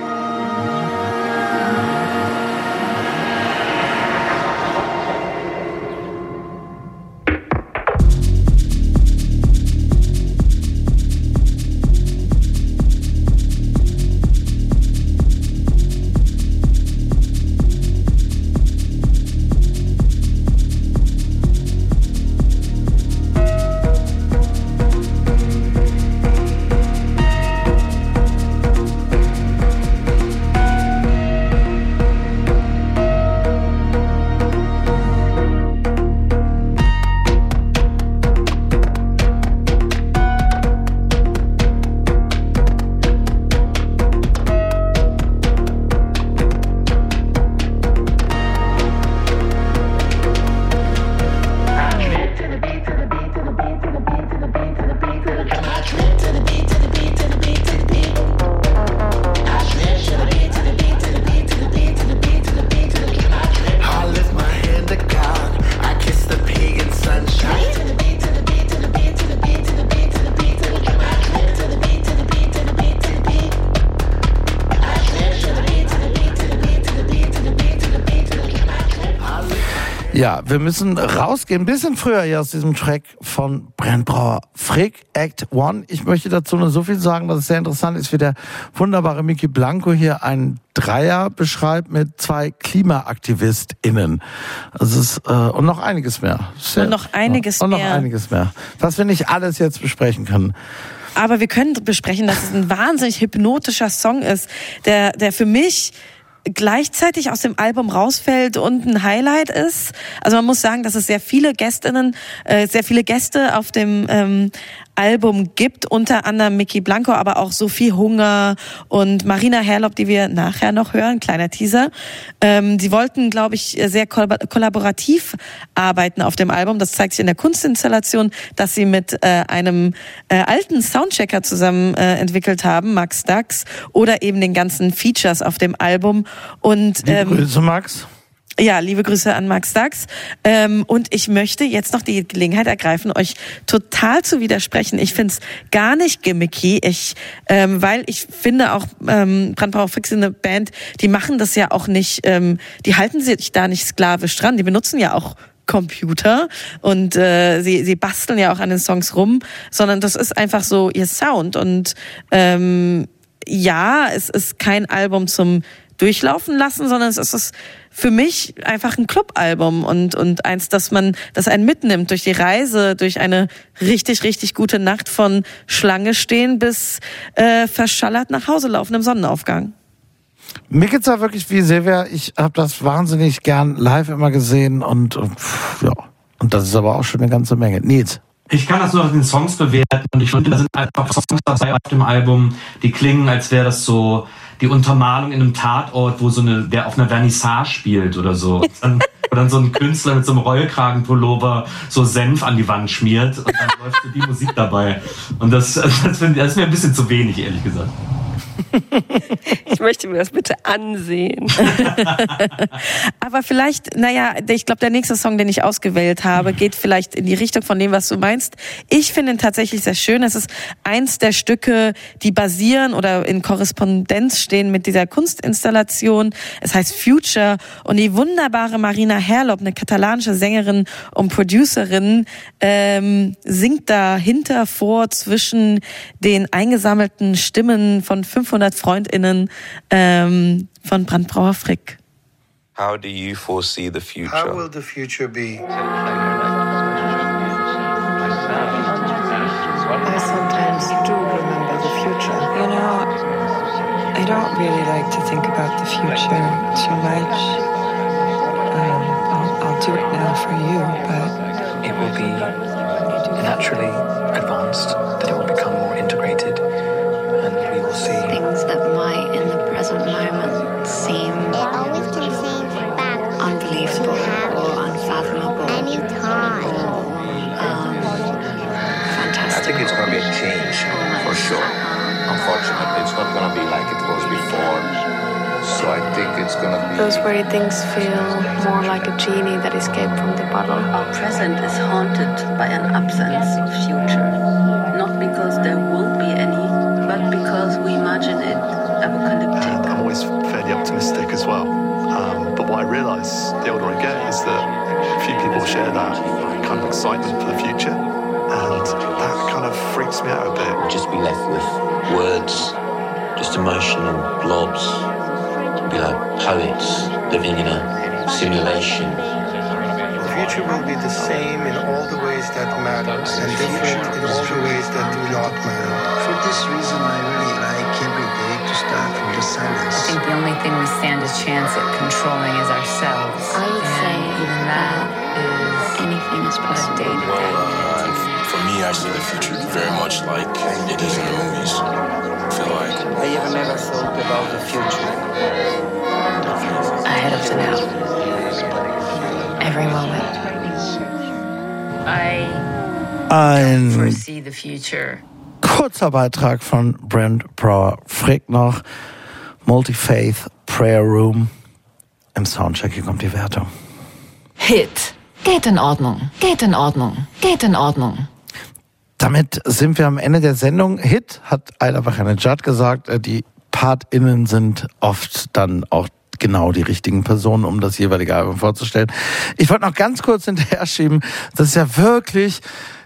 Wir müssen rausgehen, ein bisschen früher hier aus diesem Track von Brennbrauer Frick, Act One. Ich möchte dazu nur so viel sagen, dass es sehr interessant ist, wie der wunderbare Miki Blanco hier einen Dreier beschreibt mit zwei KlimaaktivistInnen. Also es ist, äh, und noch einiges mehr. Sehr, Und noch einiges und noch mehr. einiges mehr. Was wir nicht alles jetzt besprechen können. Aber wir können besprechen, dass es ein wahnsinnig hypnotischer Song ist, der, der für mich gleichzeitig aus dem Album rausfällt und ein Highlight ist. Also man muss sagen, dass es sehr viele Gästinnen, äh, sehr viele Gäste auf dem ähm, Album gibt, unter anderem Mickey Blanco, aber auch Sophie Hunger und Marina Herlop, die wir nachher noch hören, kleiner Teaser. Ähm, sie wollten, glaube ich, sehr kollab- kollaborativ arbeiten auf dem Album. Das zeigt sich in der Kunstinstallation, dass sie mit äh, einem äh, alten Soundchecker zusammen äh, entwickelt haben, Max Dax, oder eben den ganzen Features auf dem Album. Und ähm, Grüße, Max. Ja, liebe Grüße an Max Dax. Ähm, und ich möchte jetzt noch die Gelegenheit ergreifen, euch total zu widersprechen. Ich find's gar nicht gimmicky, ich, ähm, weil ich finde auch ähm, Brandbauer Fix eine Band, die machen das ja auch nicht, ähm, die halten sich da nicht sklavisch dran, die benutzen ja auch Computer und äh, sie, sie basteln ja auch an den Songs rum, sondern das ist einfach so ihr Sound und ähm, ja, es ist kein Album zum Durchlaufen lassen, sondern es ist für mich einfach ein Clubalbum und, und eins, dass man, das einen mitnimmt durch die Reise, durch eine richtig, richtig gute Nacht von Schlange stehen bis äh, verschallert nach Hause laufen im Sonnenaufgang. Mir geht's da wirklich wie Silvia. Ich habe das wahnsinnig gern live immer gesehen und, und pff, ja. Und das ist aber auch schon eine ganze Menge. Nils. Ich kann das nur auf den Songs bewerten und ich finde, da sind einfach Songs dabei auf dem Album, die klingen, als wäre das so die Untermalung in einem Tatort, wo so eine, der auf einer Vernissage spielt oder so. Und dann, wo dann so ein Künstler mit so einem Rollkragenpullover so Senf an die Wand schmiert und dann läuft so die Musik dabei. Und das, das, find, das ist mir ein bisschen zu wenig, ehrlich gesagt. Ich möchte mir das bitte ansehen. Aber vielleicht, naja, ich glaube, der nächste Song, den ich ausgewählt habe, geht vielleicht in die Richtung von dem, was du meinst. Ich finde ihn tatsächlich sehr schön. Es ist eins der Stücke, die basieren oder in Korrespondenz stehen mit dieser Kunstinstallation. Es heißt Future und die wunderbare Marina Herlop, eine katalanische Sängerin und Producerin, ähm, singt da hinter, vor, zwischen den eingesammelten Stimmen von 500 FreundInnen ähm, von Brandbrauer Frick. How do you foresee the future? How will the future be? I sometimes do remember the future. You know, I don't really like to think about the future too much. Um, I'll, I'll do it now for you, but it will be naturally advanced, that it will become Things that might in the present moment seem unbelievable or unfathomable. Or, um, I think it's going to be a change for sure. Unfortunately, it's not going to be like it was before. So I think it's going to be. Those very things feel more like a genie that escaped from the bottle. Our present is haunted by an absence of future. Realise the older I get is that few people share that kind of excitement for the future. And that kind of freaks me out a bit. Just be left with words, just emotional blobs. Be like poets living in a simulation. The future will be the same in all the ways that matter and different in all the ways that do not matter. For this reason, I really like every day to start from the silence. I think the only thing we stand a chance at controlling is ourselves. I would and say even that is anything is possible. Well, uh, for me, I see the future very much like it is in the movies. I feel like I have never thought about the future. ahead of the now. Every moment. I I foresee the future. Kurzer Beitrag von Brent Brower Frick noch. Multi-Faith Prayer Room. Im Soundcheck, hier kommt die Wertung. Hit. Geht in Ordnung. Geht in Ordnung. Geht in Ordnung. Damit sind wir am Ende der Sendung. Hit hat Eilerbach Judd gesagt, äh, die PartInnen sind oft dann auch genau die richtigen Personen, um das jeweilige Album vorzustellen. Ich wollte noch ganz kurz hinterher schieben, das ist ja wirklich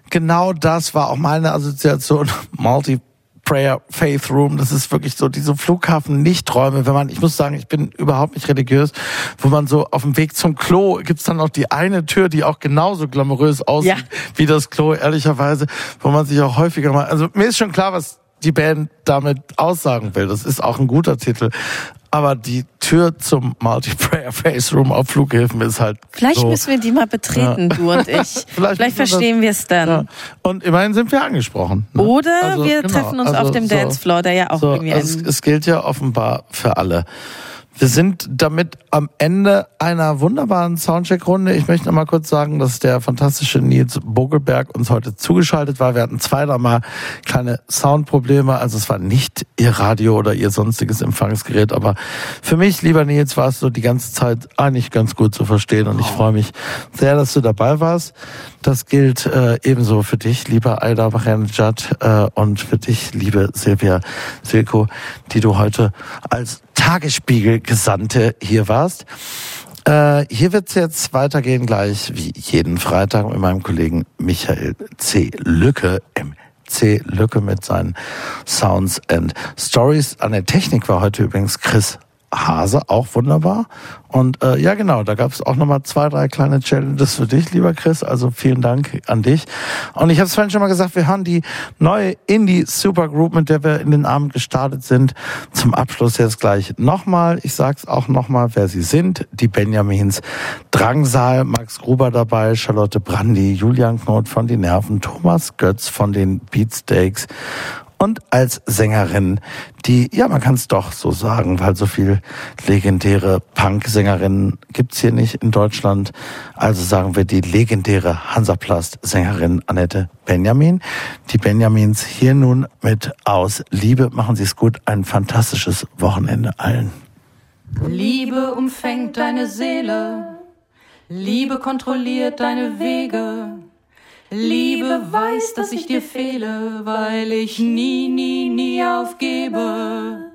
genau das war auch meine Assoziation Multi Prayer Faith Room, das ist wirklich so diese Flughafen Nichträume, wenn man, ich muss sagen, ich bin überhaupt nicht religiös, wo man so auf dem Weg zum Klo gibt's dann noch die eine Tür, die auch genauso glamourös aussieht Ja. wie das Klo, ehrlicherweise, wo man sich auch häufiger mal, also mir ist schon klar, was die Band damit aussagen will. Das ist auch ein guter Titel. Aber die Tür zum Multiplayer Face Room auf Flughäfen ist halt. Vielleicht so, müssen wir die mal betreten, Ja. du und ich. Vielleicht, wir verstehen wir es dann. Ja. Und immerhin sind wir angesprochen. ne? Oder Also, wir genau, treffen uns also auf dem so- Dancefloor, der ja auch so, irgendwie also es, es gilt ja offenbar für alle. Wir sind damit am Ende einer wunderbaren Soundcheck-Runde. Ich möchte noch mal kurz sagen, dass der fantastische Nils Bogelberg uns heute zugeschaltet war. Wir hatten zwei, dreimal kleine Soundprobleme. Also es war nicht Ihr Radio oder Ihr sonstiges Empfangsgerät. Aber für mich, lieber Nils, war es so die ganze Zeit eigentlich ganz gut zu verstehen. Und ich freue mich sehr, dass du dabei warst. Das gilt äh, ebenso für dich, lieber Aida Bachanjad, äh, und für dich, liebe Silvia Silko, die du heute als Tagesspiegel-Gesandte hier warst. Äh, hier wird's jetzt weitergehen gleich wie jeden Freitag mit meinem Kollegen Michael C. Lücke, MC Lücke mit seinen Sounds and Stories. An der Technik war heute übrigens Chris Hase, auch wunderbar. Und äh, ja, genau, da gab es auch nochmal zwei, drei kleine Challenges für dich, lieber Chris. Also vielen Dank an dich. Und ich habe es vorhin schon mal gesagt, wir hören die neue Indie-Supergroup, mit der wir in den Abend gestartet sind. Zum Abschluss jetzt gleich nochmal. Ich sag's auch nochmal, wer sie sind. Die Benjamins Drangsal, Max Gruber dabei, Charlotte Brandy, Julian Knot von die Nerven, Thomas Götz von den Beatsteaks und als Sängerin, die, ja, man kann es doch so sagen, weil so viel legendäre Punk-Sängerinnen gibt's hier nicht in Deutschland. Also sagen wir die legendäre Hansaplast-Sängerin Annette Benjamin. Die Benjamins hier nun mit Aus Liebe. Machen Sie es gut. Ein fantastisches Wochenende allen. Liebe umfängt deine Seele, Liebe kontrolliert deine Wege. Liebe weiß, dass ich dir fehle, weil ich nie, nie, nie aufgebe.